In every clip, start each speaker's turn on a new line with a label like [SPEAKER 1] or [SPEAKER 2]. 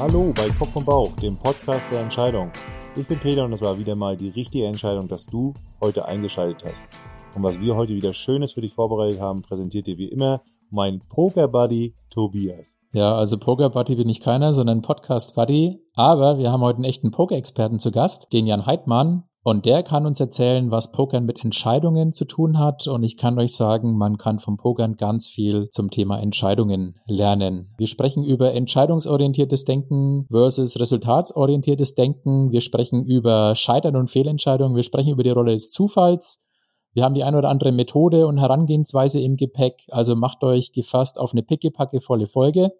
[SPEAKER 1] Hallo bei Kopf und Bauch, dem Podcast der Entscheidung. Ich bin Peter und es war wieder mal die richtige Entscheidung, dass du heute eingeschaltet hast. Und was wir heute wieder Schönes für dich vorbereitet haben, präsentiert dir wie immer mein Poker-Buddy Tobias.
[SPEAKER 2] Ja, also Poker-Buddy bin ich keiner, sondern Podcast-Buddy. Aber wir haben heute einen echten Poker-Experten zu Gast, den Jan Heidmann. Und der kann uns erzählen, was Pokern mit Entscheidungen zu tun hat. Und ich kann euch sagen, man kann vom Pokern ganz viel zum Thema Entscheidungen lernen. Wir sprechen über entscheidungsorientiertes Denken versus resultatorientiertes Denken. Wir sprechen über Scheitern und Fehlentscheidungen. Wir sprechen über die Rolle des Zufalls. Wir haben die eine oder andere Methode und Herangehensweise im Gepäck. Also macht euch gefasst auf eine pickepacke volle Folge.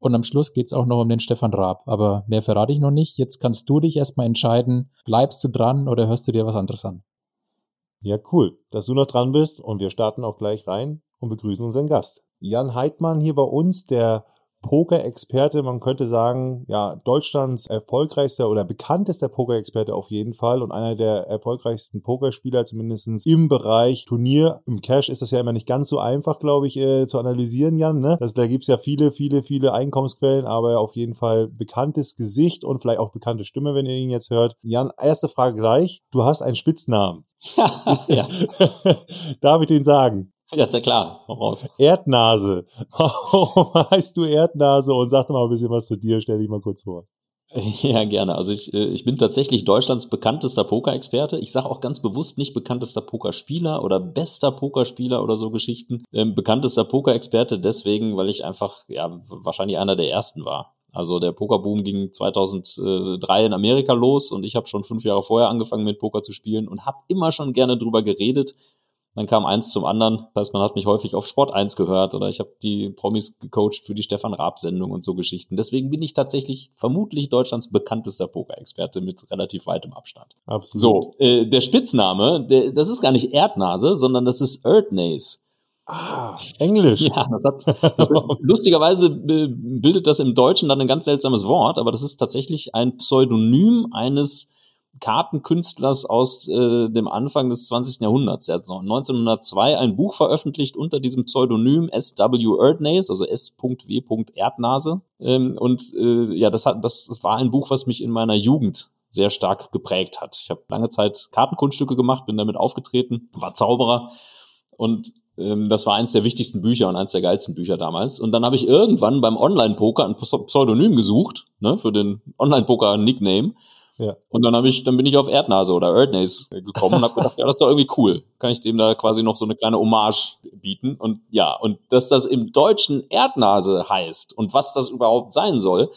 [SPEAKER 2] Und am Schluss geht's auch noch um den Stefan Raab. Aber mehr verrate ich noch nicht. Jetzt kannst du dich erstmal entscheiden, bleibst du dran oder hörst du dir was anderes an?
[SPEAKER 1] Ja, cool, dass du noch dran bist und wir starten auch gleich rein und begrüßen unseren Gast. Jan Heidmann hier bei uns, der Poker-Experte, man könnte sagen, ja, Deutschlands erfolgreichster oder bekanntester Poker-Experte auf jeden Fall und einer der erfolgreichsten Pokerspieler, zumindest im Bereich Turnier. Im Cash ist das ja immer nicht ganz so einfach, glaube ich, äh, zu analysieren, Jan. Ne? Das, da gibt's ja viele, viele, viele Einkommensquellen, aber auf jeden Fall bekanntes Gesicht und vielleicht auch bekannte Stimme, wenn ihr ihn jetzt hört. Jan, erste Frage gleich. Du hast einen Spitznamen. ja. Darf ich den sagen?
[SPEAKER 3] Ja, sehr klar, raus.
[SPEAKER 1] Erdnase. Warum heißt du Erdnase? Und sag doch mal ein bisschen was zu dir, stell dich mal kurz vor.
[SPEAKER 3] Ja, gerne. Also ich, äh, ich bin tatsächlich Deutschlands bekanntester Poker-Experte. Ich sage auch ganz bewusst nicht bekanntester Pokerspieler oder bester Pokerspieler oder so Geschichten. Ähm, bekanntester Poker-Experte deswegen, weil ich einfach ja wahrscheinlich einer der ersten war. Also der Pokerboom ging 2003 in Amerika los und ich habe schon fünf Jahre vorher angefangen mit Poker zu spielen und habe immer schon gerne drüber geredet, dann kam eins zum anderen. Das heißt, man hat mich häufig auf Sport 1 gehört oder ich habe die Promis gecoacht für die Stefan Raab-Sendung und so Geschichten. Deswegen bin ich tatsächlich vermutlich Deutschlands bekanntester Poker-Experte mit relativ weitem Abstand.
[SPEAKER 1] Absolut.
[SPEAKER 3] So, äh, der Spitzname, der, das ist gar nicht Erdnase, sondern das ist Erdnase.
[SPEAKER 1] Ah, Englisch.
[SPEAKER 3] Ja, das hat, das, lustigerweise bildet das im Deutschen dann ein ganz seltsames Wort, aber das ist tatsächlich ein Pseudonym eines Kartenkünstlers aus äh, dem Anfang des 20. Jahrhunderts. Er hat 1902 ein Buch veröffentlicht unter diesem Pseudonym S.W. Erdnase, also S.W. Erdnase. Ähm, und äh, ja, das, hat, das, das war ein Buch, was mich in meiner Jugend sehr stark geprägt hat. Ich habe lange Zeit Kartenkunststücke gemacht, bin damit aufgetreten, war Zauberer und ähm, das war eins der wichtigsten Bücher und eins der geilsten Bücher damals. Und dann habe ich irgendwann beim Online-Poker ein Pseudonym gesucht, ne, für den Online-Poker-Nickname ja. Und dann habe ich, dann bin ich auf Erdnase oder Erdnase gekommen und habe gedacht, ja, das ist doch irgendwie cool. Kann ich dem da quasi noch so eine kleine Hommage bieten? Und ja, und dass das im Deutschen Erdnase heißt und was das überhaupt sein soll,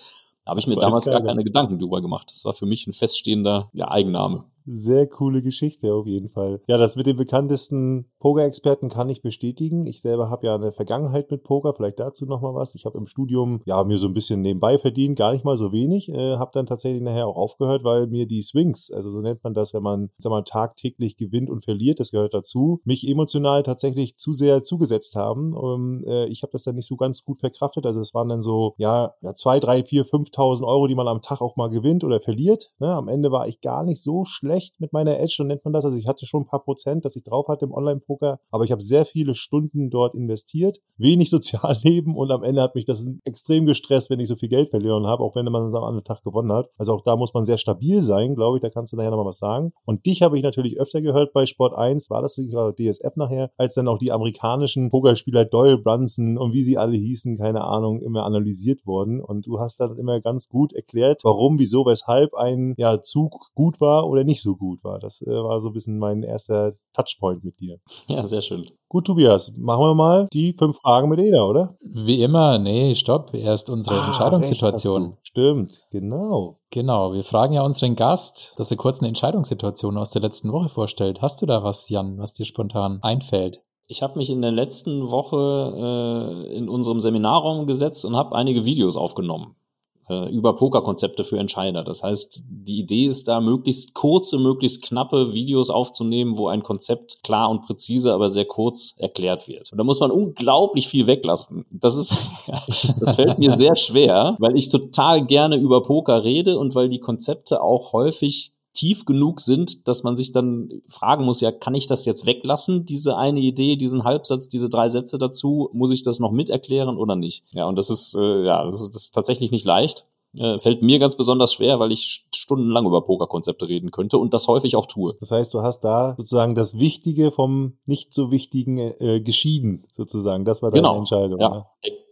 [SPEAKER 3] habe ich das mir damals gar keine Gedanken drüber gemacht. Das war für mich ein feststehender ja, Eigenname.
[SPEAKER 1] Sehr coole Geschichte auf jeden Fall. Ja, das mit den bekanntesten Poker-Experten kann ich bestätigen. Ich selber habe ja eine Vergangenheit mit Poker, vielleicht dazu nochmal was. Ich habe im Studium ja mir so ein bisschen nebenbei verdient, gar nicht mal so wenig. Äh, habe dann tatsächlich nachher auch aufgehört, weil mir die Swings, also so nennt man das, wenn man sag mal, tagtäglich gewinnt und verliert, das gehört dazu, mich emotional tatsächlich zu sehr zugesetzt haben. Und, äh, ich habe das dann nicht so ganz gut verkraftet. Also es waren dann so ja, ja zwei, drei, vier, 5.000 Euro, die man am Tag auch mal gewinnt oder verliert. Ne? Am Ende war ich gar nicht so schlecht mit meiner Edge, so nennt man das. Also ich hatte schon ein paar Prozent, dass ich drauf hatte im Online-Poker Poker, aber ich habe sehr viele Stunden dort investiert, wenig Sozialleben und am Ende hat mich das extrem gestresst, wenn ich so viel Geld verloren habe, auch wenn man es am anderen Tag gewonnen hat. Also auch da muss man sehr stabil sein, glaube ich, da kannst du nachher nochmal was sagen. Und dich habe ich natürlich öfter gehört bei Sport 1, war das sogar DSF nachher, als dann auch die amerikanischen Pokerspieler Doyle Brunson und wie sie alle hießen, keine Ahnung, immer analysiert wurden und du hast dann immer ganz gut erklärt, warum, wieso, weshalb ein ja, Zug gut war oder nicht so gut war. Das äh, war so ein bisschen mein erster Touchpoint mit dir.
[SPEAKER 3] Ja, sehr schön.
[SPEAKER 1] Gut, Tobias, machen wir mal die fünf Fragen mit Eda, oder?
[SPEAKER 2] Wie immer, nee, stopp. Erst unsere ah, Entscheidungssituation.
[SPEAKER 1] Recht, Stimmt, genau.
[SPEAKER 2] Genau, wir fragen ja unseren Gast, dass er kurz eine Entscheidungssituation aus der letzten Woche vorstellt. Hast du da was, Jan, was dir spontan einfällt?
[SPEAKER 3] Ich habe mich in der letzten Woche äh, in unserem Seminarraum gesetzt und habe einige Videos aufgenommen über Pokerkonzepte für Entscheider. Das heißt, die Idee ist da, möglichst kurze, möglichst knappe Videos aufzunehmen, wo ein Konzept klar und präzise, aber sehr kurz erklärt wird. Und da muss man unglaublich viel weglassen. Das ist, das fällt mir sehr schwer, weil ich total gerne über Poker rede und weil die Konzepte auch häufig tief genug sind, dass man sich dann fragen muss, ja, kann ich das jetzt weglassen, diese eine Idee, diesen Halbsatz, diese drei Sätze dazu, muss ich das noch miterklären oder nicht? Ja, und das ist, äh, ja, das ist, das ist tatsächlich nicht leicht. Äh, fällt mir ganz besonders schwer, weil ich stundenlang über Pokerkonzepte reden könnte und das häufig auch tue.
[SPEAKER 1] Das heißt, du hast da sozusagen das Wichtige vom nicht so Wichtigen äh, geschieden, sozusagen. Das war deine
[SPEAKER 3] genau.
[SPEAKER 1] Entscheidung.
[SPEAKER 3] Ja. Ne?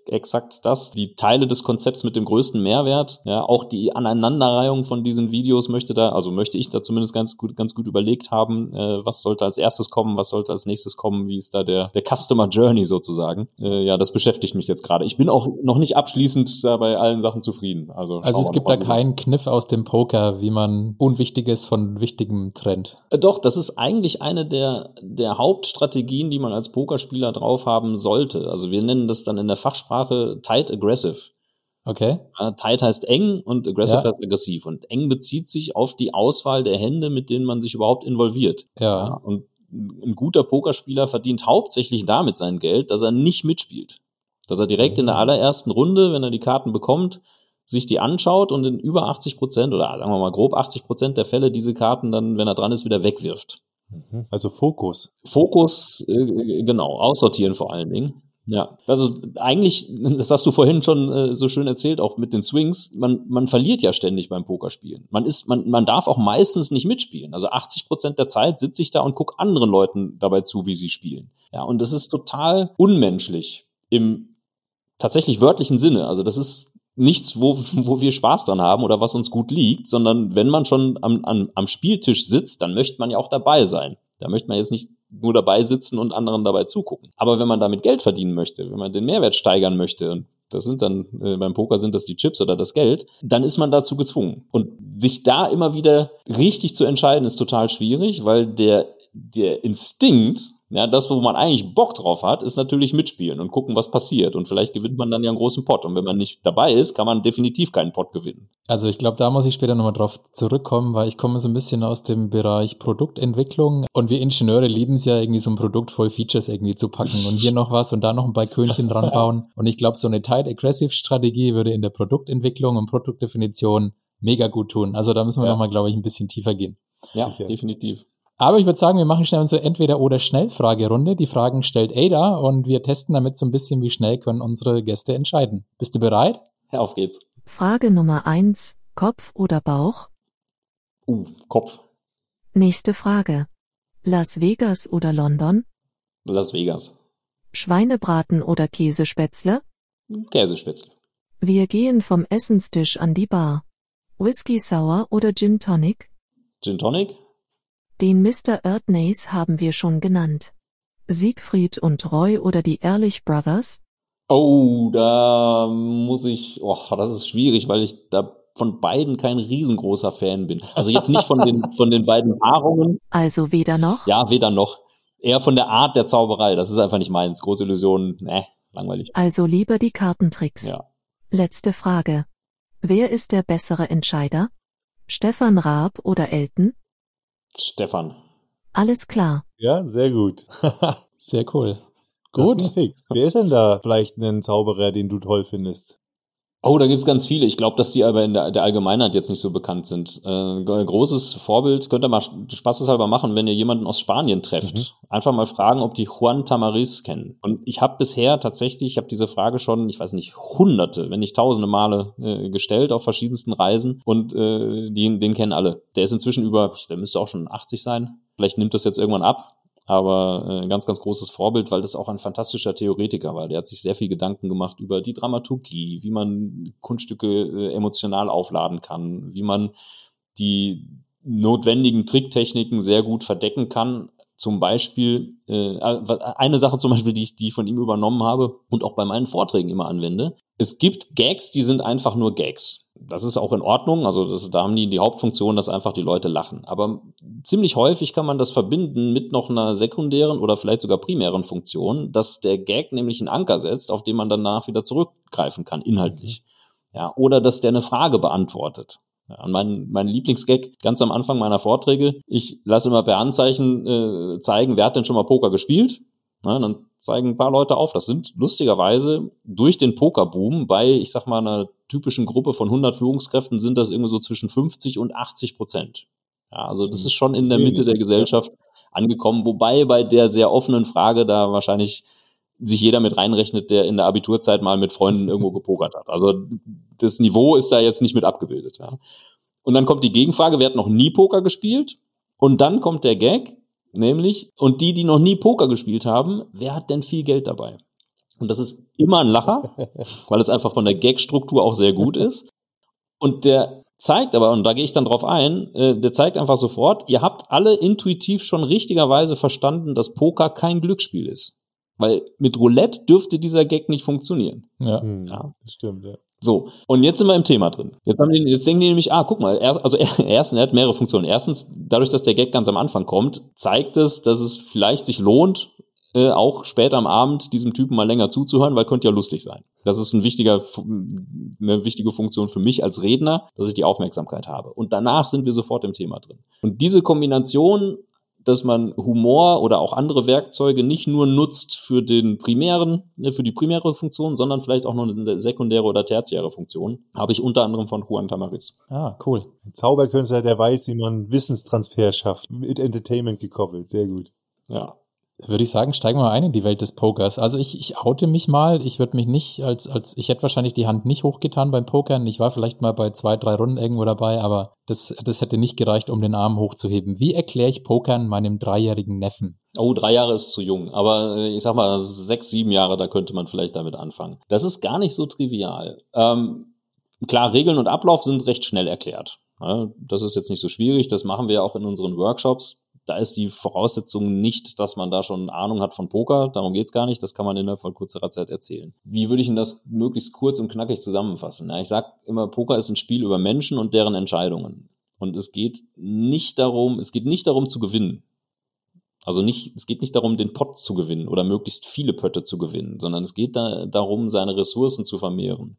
[SPEAKER 3] Exakt das. Die Teile des Konzepts mit dem größten Mehrwert, ja, auch die Aneinanderreihung von diesen Videos möchte da, also möchte ich da zumindest ganz gut, ganz gut überlegt haben, äh, was sollte als erstes kommen, was sollte als nächstes kommen, wie ist da der, der Customer Journey sozusagen. Äh, ja, das beschäftigt mich jetzt gerade. Ich bin auch noch nicht abschließend da bei allen Sachen zufrieden. Also,
[SPEAKER 2] also es gibt da keinen Kniff aus dem Poker, wie man Unwichtiges von Wichtigem trennt.
[SPEAKER 3] Äh, doch, das ist eigentlich eine der, der Hauptstrategien, die man als Pokerspieler drauf haben sollte. Also wir nennen das dann in der Fachsprache Sprache tight aggressive.
[SPEAKER 2] Okay.
[SPEAKER 3] Uh, tight heißt eng und aggressive ja. heißt aggressiv. Und eng bezieht sich auf die Auswahl der Hände, mit denen man sich überhaupt involviert.
[SPEAKER 2] Ja. ja.
[SPEAKER 3] Und ein guter Pokerspieler verdient hauptsächlich damit sein Geld, dass er nicht mitspielt. Dass er direkt in der mhm. allerersten Runde, wenn er die Karten bekommt, sich die anschaut und in über 80 Prozent oder sagen wir mal grob 80 Prozent der Fälle diese Karten dann, wenn er dran ist, wieder wegwirft.
[SPEAKER 1] Mhm. Also Fokus.
[SPEAKER 3] Fokus, äh, genau, aussortieren vor allen Dingen. Ja, also eigentlich, das hast du vorhin schon äh, so schön erzählt, auch mit den Swings, man, man verliert ja ständig beim Pokerspielen. Man ist, man, man darf auch meistens nicht mitspielen. Also 80 Prozent der Zeit sitze ich da und gucke anderen Leuten dabei zu, wie sie spielen. Ja, und das ist total unmenschlich im tatsächlich wörtlichen Sinne. Also das ist nichts, wo, wo wir Spaß dran haben oder was uns gut liegt, sondern wenn man schon am, am, am Spieltisch sitzt, dann möchte man ja auch dabei sein. Da möchte man jetzt nicht nur dabei sitzen und anderen dabei zugucken. Aber wenn man damit Geld verdienen möchte, wenn man den Mehrwert steigern möchte, und das sind dann äh, beim Poker sind das die Chips oder das Geld, dann ist man dazu gezwungen. Und sich da immer wieder richtig zu entscheiden, ist total schwierig, weil der, der Instinkt, ja, das, wo man eigentlich Bock drauf hat, ist natürlich mitspielen und gucken, was passiert. Und vielleicht gewinnt man dann ja einen großen Pot. Und wenn man nicht dabei ist, kann man definitiv keinen Pot gewinnen.
[SPEAKER 2] Also ich glaube, da muss ich später nochmal drauf zurückkommen, weil ich komme so ein bisschen aus dem Bereich Produktentwicklung und wir Ingenieure lieben es ja irgendwie so ein Produkt voll Features irgendwie zu packen und hier noch was und da noch ein paar Könchen dran bauen. Und ich glaube, so eine Tight Aggressive Strategie würde in der Produktentwicklung und Produktdefinition mega gut tun. Also da müssen wir ja. nochmal, glaube ich, ein bisschen tiefer gehen.
[SPEAKER 3] Ja, Sicher. definitiv.
[SPEAKER 2] Aber ich würde sagen, wir machen schnell unsere Entweder-oder-Schnell-Fragerunde. Die Fragen stellt Ada und wir testen damit so ein bisschen, wie schnell können unsere Gäste entscheiden. Bist du bereit?
[SPEAKER 3] Ja, auf geht's.
[SPEAKER 4] Frage Nummer eins: Kopf oder Bauch?
[SPEAKER 3] Uh, Kopf.
[SPEAKER 4] Nächste Frage. Las Vegas oder London?
[SPEAKER 3] Las Vegas.
[SPEAKER 4] Schweinebraten oder Käsespätzle?
[SPEAKER 3] Käsespätzle.
[SPEAKER 4] Wir gehen vom Essenstisch an die Bar. Whisky Sour oder Gin Tonic?
[SPEAKER 3] Gin Tonic?
[SPEAKER 4] Den Mr. Erdnays haben wir schon genannt. Siegfried und Roy oder die Ehrlich Brothers?
[SPEAKER 3] Oh, da muss ich, oh, das ist schwierig, weil ich da von beiden kein riesengroßer Fan bin. Also jetzt nicht von den, von den beiden Paarungen.
[SPEAKER 4] Also weder noch?
[SPEAKER 3] Ja, weder noch. Eher von der Art der Zauberei. Das ist einfach nicht meins. Große Illusionen, ne, langweilig.
[SPEAKER 4] Also lieber die Kartentricks.
[SPEAKER 3] Ja.
[SPEAKER 4] Letzte Frage. Wer ist der bessere Entscheider? Stefan Raab oder Elton?
[SPEAKER 3] Stefan.
[SPEAKER 4] Alles klar.
[SPEAKER 1] Ja, sehr gut.
[SPEAKER 2] sehr cool.
[SPEAKER 1] Gut. Fix. Wer ist denn da vielleicht ein Zauberer, den du toll findest?
[SPEAKER 3] Oh, da gibt's ganz viele. Ich glaube, dass die aber in der, der, Allgemeinheit jetzt nicht so bekannt sind. Äh, großes Vorbild könnt ihr mal spaßeshalber machen, wenn ihr jemanden aus Spanien trefft. Mhm. Einfach mal fragen, ob die Juan Tamariz kennen. Und ich habe bisher tatsächlich, ich habe diese Frage schon, ich weiß nicht, hunderte, wenn nicht tausende Male äh, gestellt auf verschiedensten Reisen und äh, den, den kennen alle. Der ist inzwischen über, der müsste auch schon 80 sein. Vielleicht nimmt das jetzt irgendwann ab aber äh, ein ganz, ganz großes Vorbild, weil das auch ein fantastischer Theoretiker war. Der hat sich sehr viel Gedanken gemacht über die Dramaturgie, wie man Kunststücke äh, emotional aufladen kann, wie man die notwendigen Tricktechniken sehr gut verdecken kann. Zum Beispiel, äh, eine Sache zum Beispiel, die ich, die ich von ihm übernommen habe und auch bei meinen Vorträgen immer anwende. Es gibt Gags, die sind einfach nur Gags das ist auch in Ordnung. Also das, da haben die die Hauptfunktion, dass einfach die Leute lachen. Aber ziemlich häufig kann man das verbinden mit noch einer sekundären oder vielleicht sogar primären Funktion, dass der Gag nämlich einen Anker setzt, auf den man danach wieder zurückgreifen kann, inhaltlich. Mhm. Ja, oder dass der eine Frage beantwortet. Ja, mein, mein Lieblingsgag ganz am Anfang meiner Vorträge, ich lasse immer per Anzeichen äh, zeigen, wer hat denn schon mal Poker gespielt? Na, dann zeigen ein paar Leute auf. Das sind lustigerweise durch den Pokerboom bei, ich sag mal, einer typischen Gruppe von 100 Führungskräften sind das irgendwie so zwischen 50 und 80 Prozent. Ja, also das ist schon in der Mitte der Gesellschaft angekommen, wobei bei der sehr offenen Frage da wahrscheinlich sich jeder mit reinrechnet, der in der Abiturzeit mal mit Freunden irgendwo gepokert hat. Also das Niveau ist da jetzt nicht mit abgebildet. Ja. Und dann kommt die Gegenfrage, wer hat noch nie Poker gespielt? Und dann kommt der Gag, nämlich, und die, die noch nie Poker gespielt haben, wer hat denn viel Geld dabei? Und das ist immer ein Lacher, weil es einfach von der Gag-Struktur auch sehr gut ist. Und der zeigt aber, und da gehe ich dann drauf ein, äh, der zeigt einfach sofort, ihr habt alle intuitiv schon richtigerweise verstanden, dass Poker kein Glücksspiel ist. Weil mit Roulette dürfte dieser Gag nicht funktionieren.
[SPEAKER 1] Ja, hm, ja. stimmt, ja.
[SPEAKER 3] So, und jetzt sind wir im Thema drin. Jetzt, haben die, jetzt denken die nämlich, ah, guck mal, erst, also erstens, er hat mehrere Funktionen. Erstens, dadurch, dass der Gag ganz am Anfang kommt, zeigt es, dass es vielleicht sich lohnt, äh, auch später am Abend diesem Typen mal länger zuzuhören, weil könnte ja lustig sein. Das ist ein wichtiger, eine wichtige Funktion für mich als Redner, dass ich die Aufmerksamkeit habe. Und danach sind wir sofort im Thema drin. Und diese Kombination dass man Humor oder auch andere Werkzeuge nicht nur nutzt für den primären, ne, für die primäre Funktion, sondern vielleicht auch noch eine sekundäre oder tertiäre Funktion. Habe ich unter anderem von Juan Tamariz.
[SPEAKER 1] Ah, cool. Ein Zauberkünstler, der weiß, wie man Wissenstransfer schafft, mit Entertainment gekoppelt. Sehr gut.
[SPEAKER 2] Ja würde ich sagen, steigen wir ein in die Welt des Pokers. Also ich, ich oute mich mal, ich würde mich nicht als, als, ich hätte wahrscheinlich die Hand nicht hochgetan beim Pokern. Ich war vielleicht mal bei zwei, drei Runden irgendwo dabei, aber das, das hätte nicht gereicht, um den Arm hochzuheben. Wie erkläre ich Pokern meinem dreijährigen Neffen?
[SPEAKER 3] Oh, drei Jahre ist zu jung, aber äh, ich sag mal, sechs, sieben Jahre, da könnte man vielleicht damit anfangen. Das ist gar nicht so trivial. Ähm, klar, Regeln und Ablauf sind recht schnell erklärt. Das ist jetzt nicht so schwierig, das machen wir auch in unseren Workshops da ist die Voraussetzung nicht, dass man da schon Ahnung hat von Poker. Darum geht's gar nicht. Das kann man innerhalb von kurzer Zeit erzählen. Wie würde ich denn das möglichst kurz und knackig zusammenfassen? Ja, ich sage immer, Poker ist ein Spiel über Menschen und deren Entscheidungen. Und es geht nicht darum, es geht nicht darum zu gewinnen. Also nicht, es geht nicht darum, den Pot zu gewinnen oder möglichst viele Pötte zu gewinnen, sondern es geht da darum, seine Ressourcen zu vermehren.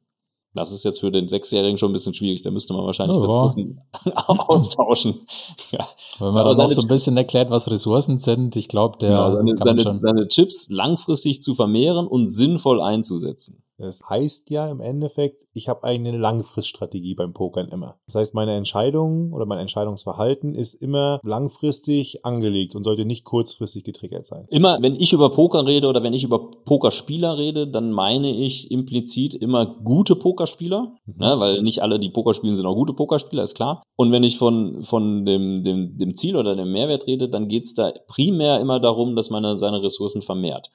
[SPEAKER 3] Das ist jetzt für den Sechsjährigen schon ein bisschen schwierig. Da müsste man wahrscheinlich ja, Ressourcen austauschen.
[SPEAKER 2] ja. Wenn man dann noch so ein bisschen erklärt, was Ressourcen sind, ich glaube, der
[SPEAKER 3] genau, seine, seine, seine Chips langfristig zu vermehren und sinnvoll einzusetzen.
[SPEAKER 1] Das heißt ja im Endeffekt, ich habe eine Langfriststrategie beim Pokern immer. Das heißt, meine Entscheidung oder mein Entscheidungsverhalten ist immer langfristig angelegt und sollte nicht kurzfristig getriggert sein.
[SPEAKER 3] Immer, wenn ich über Poker rede oder wenn ich über Pokerspieler rede, dann meine ich implizit immer gute Pokerspieler, mhm. ne, weil nicht alle, die Poker spielen, sind auch gute Pokerspieler, ist klar. Und wenn ich von, von dem, dem, dem Ziel oder dem Mehrwert rede, dann geht es da primär immer darum, dass man seine Ressourcen vermehrt.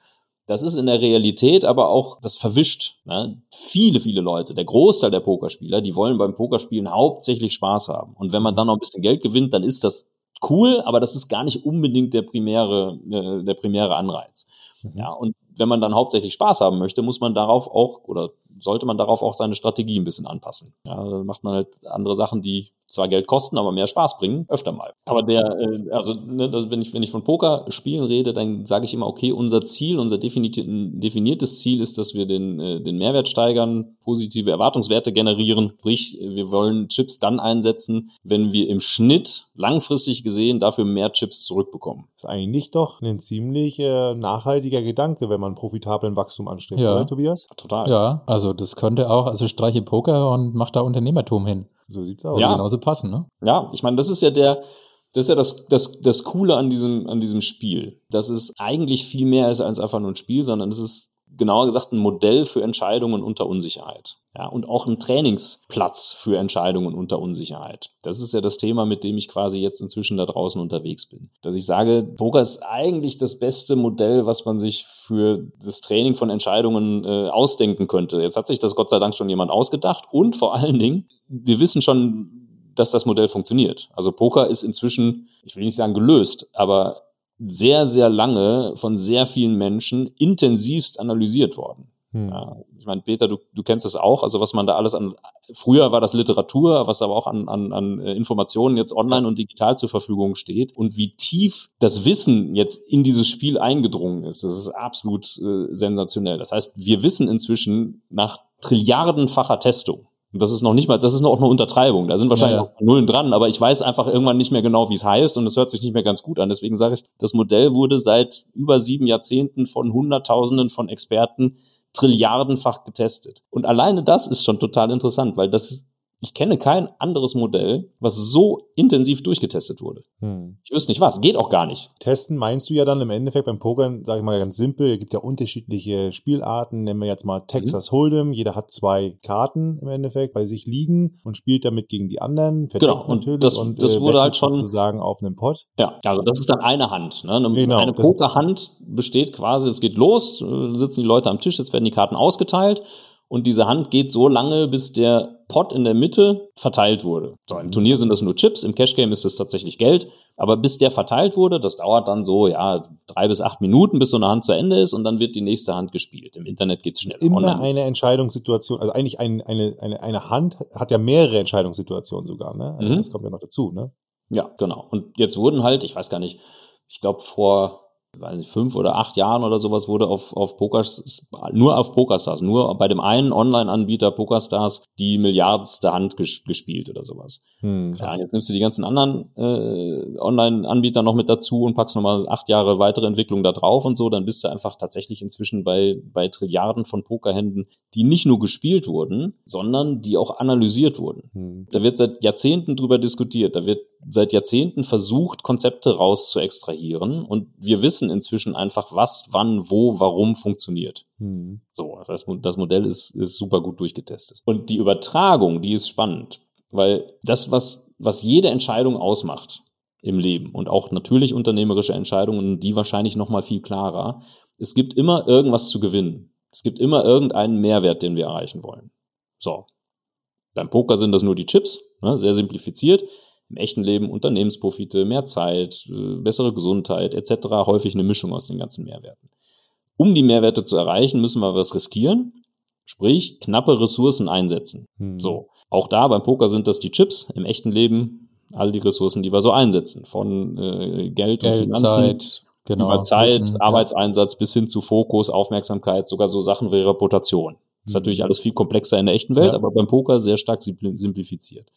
[SPEAKER 3] Das ist in der Realität aber auch das verwischt. Ne? Viele, viele Leute, der Großteil der Pokerspieler, die wollen beim Pokerspielen hauptsächlich Spaß haben. Und wenn man dann noch ein bisschen Geld gewinnt, dann ist das cool, aber das ist gar nicht unbedingt der primäre, äh, der primäre Anreiz. Mhm. Ja, und wenn man dann hauptsächlich Spaß haben möchte, muss man darauf auch oder sollte man darauf auch seine Strategie ein bisschen anpassen. Ja, dann macht man halt andere Sachen, die zwar Geld kosten, aber mehr Spaß bringen, öfter mal. Aber der, äh, also ne, das, wenn ich wenn ich von Poker spielen rede, dann sage ich immer, okay, unser Ziel, unser definiertes Ziel ist, dass wir den äh, den Mehrwert steigern, positive Erwartungswerte generieren. Sprich, wir wollen Chips dann einsetzen, wenn wir im Schnitt langfristig gesehen dafür mehr Chips zurückbekommen.
[SPEAKER 1] Das ist eigentlich doch ein ziemlich äh, nachhaltiger Gedanke, wenn man profitablen Wachstum anstrebt,
[SPEAKER 2] ja.
[SPEAKER 1] oder Tobias?
[SPEAKER 2] Total. Ja, also das könnte auch, also streiche Poker und mach da Unternehmertum hin.
[SPEAKER 1] So sieht's aus.
[SPEAKER 2] Ja. Genauso passen, ne?
[SPEAKER 3] Ja, ich meine, das ist ja der, das ist ja das, das, das Coole an diesem, an diesem Spiel. Das ist eigentlich viel mehr ist als einfach nur ein Spiel, sondern es ist genauer gesagt ein Modell für Entscheidungen unter Unsicherheit. Ja, und auch ein Trainingsplatz für Entscheidungen unter Unsicherheit. Das ist ja das Thema, mit dem ich quasi jetzt inzwischen da draußen unterwegs bin. Dass ich sage, Poker ist eigentlich das beste Modell, was man sich für das Training von Entscheidungen äh, ausdenken könnte. Jetzt hat sich das Gott sei Dank schon jemand ausgedacht und vor allen Dingen, wir wissen schon, dass das Modell funktioniert. Also Poker ist inzwischen, ich will nicht sagen gelöst, aber sehr, sehr lange von sehr vielen Menschen intensivst analysiert worden. Hm. Ja, ich meine, Peter, du, du kennst das auch, also was man da alles an, früher war das Literatur, was aber auch an, an, an äh, Informationen jetzt online und digital zur Verfügung steht und wie tief das Wissen jetzt in dieses Spiel eingedrungen ist, das ist absolut äh, sensationell. Das heißt, wir wissen inzwischen nach trilliardenfacher Testung, das ist noch nicht mal, das ist noch auch eine Untertreibung. Da sind wahrscheinlich ja, ja. noch Nullen dran, aber ich weiß einfach irgendwann nicht mehr genau, wie es heißt und es hört sich nicht mehr ganz gut an. Deswegen sage ich, das Modell wurde seit über sieben Jahrzehnten von Hunderttausenden von Experten trilliardenfach getestet. Und alleine das ist schon total interessant, weil das ich kenne kein anderes Modell, was so intensiv durchgetestet wurde. Hm. Ich wüsste nicht was, geht auch gar nicht.
[SPEAKER 1] Testen meinst du ja dann im Endeffekt beim Pokern, sage ich mal ganz simpel, es gibt ja unterschiedliche Spielarten, nennen wir jetzt mal Texas mhm. Hold'em, jeder hat zwei Karten im Endeffekt bei sich liegen und spielt damit gegen die anderen.
[SPEAKER 3] Genau, und das, und, das äh, wurde halt schon
[SPEAKER 1] sozusagen auf einem Pot.
[SPEAKER 3] Ja, also das ist dann eine Hand. Ne? Eine, genau, eine Pokerhand besteht quasi, es geht los, äh, sitzen die Leute am Tisch, jetzt werden die Karten ausgeteilt und diese Hand geht so lange, bis der Pot in der Mitte verteilt wurde. So, im Turnier sind das nur Chips, im Cash Game ist das tatsächlich Geld, aber bis der verteilt wurde, das dauert dann so, ja, drei bis acht Minuten, bis so eine Hand zu Ende ist und dann wird die nächste Hand gespielt. Im Internet geht's schnell.
[SPEAKER 1] Immer Online. eine Entscheidungssituation, also eigentlich ein, eine, eine, eine Hand hat ja mehrere Entscheidungssituationen sogar, ne? Also mhm. Das kommt ja noch dazu, ne?
[SPEAKER 3] Ja, genau. Und jetzt wurden halt, ich weiß gar nicht, ich glaube vor weiß nicht, fünf oder acht Jahren oder sowas wurde auf, auf Pokers, nur auf Pokerstars, nur bei dem einen Online-Anbieter Pokerstars die milliardste Hand ges gespielt oder sowas. Hm, ja, jetzt nimmst du die ganzen anderen äh, Online-Anbieter noch mit dazu und packst nochmal acht Jahre weitere Entwicklung da drauf und so, dann bist du einfach tatsächlich inzwischen bei, bei Trilliarden von Pokerhänden, die nicht nur gespielt wurden, sondern die auch analysiert wurden. Hm. Da wird seit Jahrzehnten drüber diskutiert, da wird seit Jahrzehnten versucht, Konzepte raus zu extrahieren und wir wissen inzwischen einfach, was, wann, wo, warum funktioniert. Hm. So, das heißt, das Modell ist, ist super gut durchgetestet. Und die Übertragung, die ist spannend, weil das, was, was jede Entscheidung ausmacht im Leben und auch natürlich unternehmerische Entscheidungen, die wahrscheinlich noch mal viel klarer, es gibt immer irgendwas zu gewinnen. Es gibt immer irgendeinen Mehrwert, den wir erreichen wollen. So. Beim Poker sind das nur die Chips, ne, sehr simplifiziert im echten Leben Unternehmensprofite, mehr Zeit, äh, bessere Gesundheit etc. häufig eine Mischung aus den ganzen Mehrwerten. Um die Mehrwerte zu erreichen, müssen wir was riskieren, sprich knappe Ressourcen einsetzen. Hm. So, auch da beim Poker sind das die Chips, im echten Leben all die Ressourcen, die wir so einsetzen, von äh, Geld, Geld, und Finanzen, Zeit, genau, über Zeit, Wissen, Arbeitseinsatz ja. bis hin zu Fokus, Aufmerksamkeit, sogar so Sachen wie Reputation. Das ist hm. natürlich alles viel komplexer in der echten Welt, ja. aber beim Poker sehr stark simplifiziert.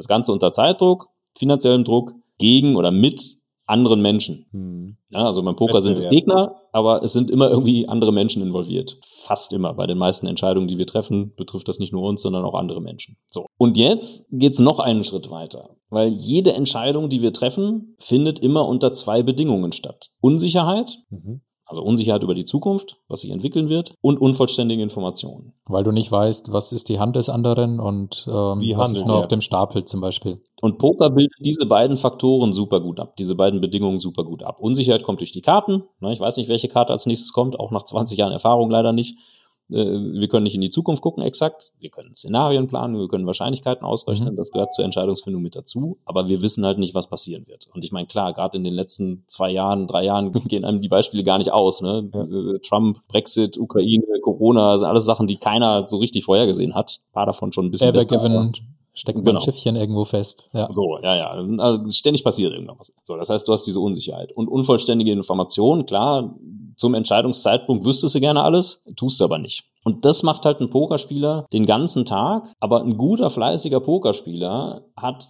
[SPEAKER 3] Das Ganze unter Zeitdruck, finanziellem Druck, gegen oder mit anderen Menschen. Hm. Ja, also beim Poker sind es Gegner, aber es sind immer irgendwie andere Menschen involviert. Fast immer. Bei den meisten Entscheidungen, die wir treffen, betrifft das nicht nur uns, sondern auch andere Menschen. So. Und jetzt geht's noch einen Schritt weiter. Weil jede Entscheidung, die wir treffen, findet immer unter zwei Bedingungen statt. Unsicherheit mhm. Also Unsicherheit über die Zukunft, was sich entwickeln wird und unvollständige Informationen.
[SPEAKER 2] Weil du nicht weißt, was ist die Hand des anderen und ähm, Wie was ist nur auf dem Stapel zum Beispiel.
[SPEAKER 3] Und Poker bildet diese beiden Faktoren super gut ab, diese beiden Bedingungen super gut ab. Unsicherheit kommt durch die Karten. Ich weiß nicht, welche Karte als nächstes kommt, auch nach 20 Jahren Erfahrung leider nicht. Äh, wir können nicht in die Zukunft gucken exakt, wir können Szenarien planen, wir können Wahrscheinlichkeiten ausrechnen, mhm. das gehört zur Entscheidungsfindung mit dazu, aber wir wissen halt nicht, was passieren wird. Und ich meine, klar, gerade in den letzten zwei Jahren, drei Jahren gehen einem die Beispiele gar nicht aus. Ne? Ja. Äh, Trump, Brexit, Ukraine, Corona, sind alles Sachen, die keiner so richtig vorhergesehen hat. Ein paar davon schon ein bisschen.
[SPEAKER 2] Ever stecken genau. ein Schiffchen irgendwo fest.
[SPEAKER 3] Ja. So, ja, ja. Also ständig passiert irgendwas. So, das heißt, du hast diese Unsicherheit. Und unvollständige Informationen, klar, zum Entscheidungszeitpunkt wüsstest du gerne alles, tust du aber nicht. Und das macht halt ein Pokerspieler den ganzen Tag. Aber ein guter, fleißiger Pokerspieler hat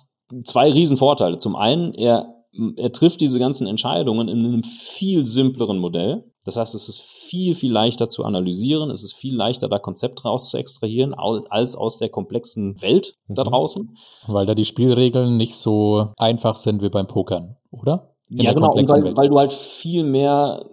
[SPEAKER 3] zwei riesen Vorteile. Zum einen, er, er trifft diese ganzen Entscheidungen in einem viel simpleren Modell. Das heißt, es ist viel, viel leichter zu analysieren. Es ist viel leichter, da Konzepte raus zu extrahieren, als aus der komplexen Welt mhm. da draußen.
[SPEAKER 2] Weil da die Spielregeln nicht so einfach sind wie beim Pokern, oder?
[SPEAKER 3] In ja, genau, weil, weil, du halt viel mehr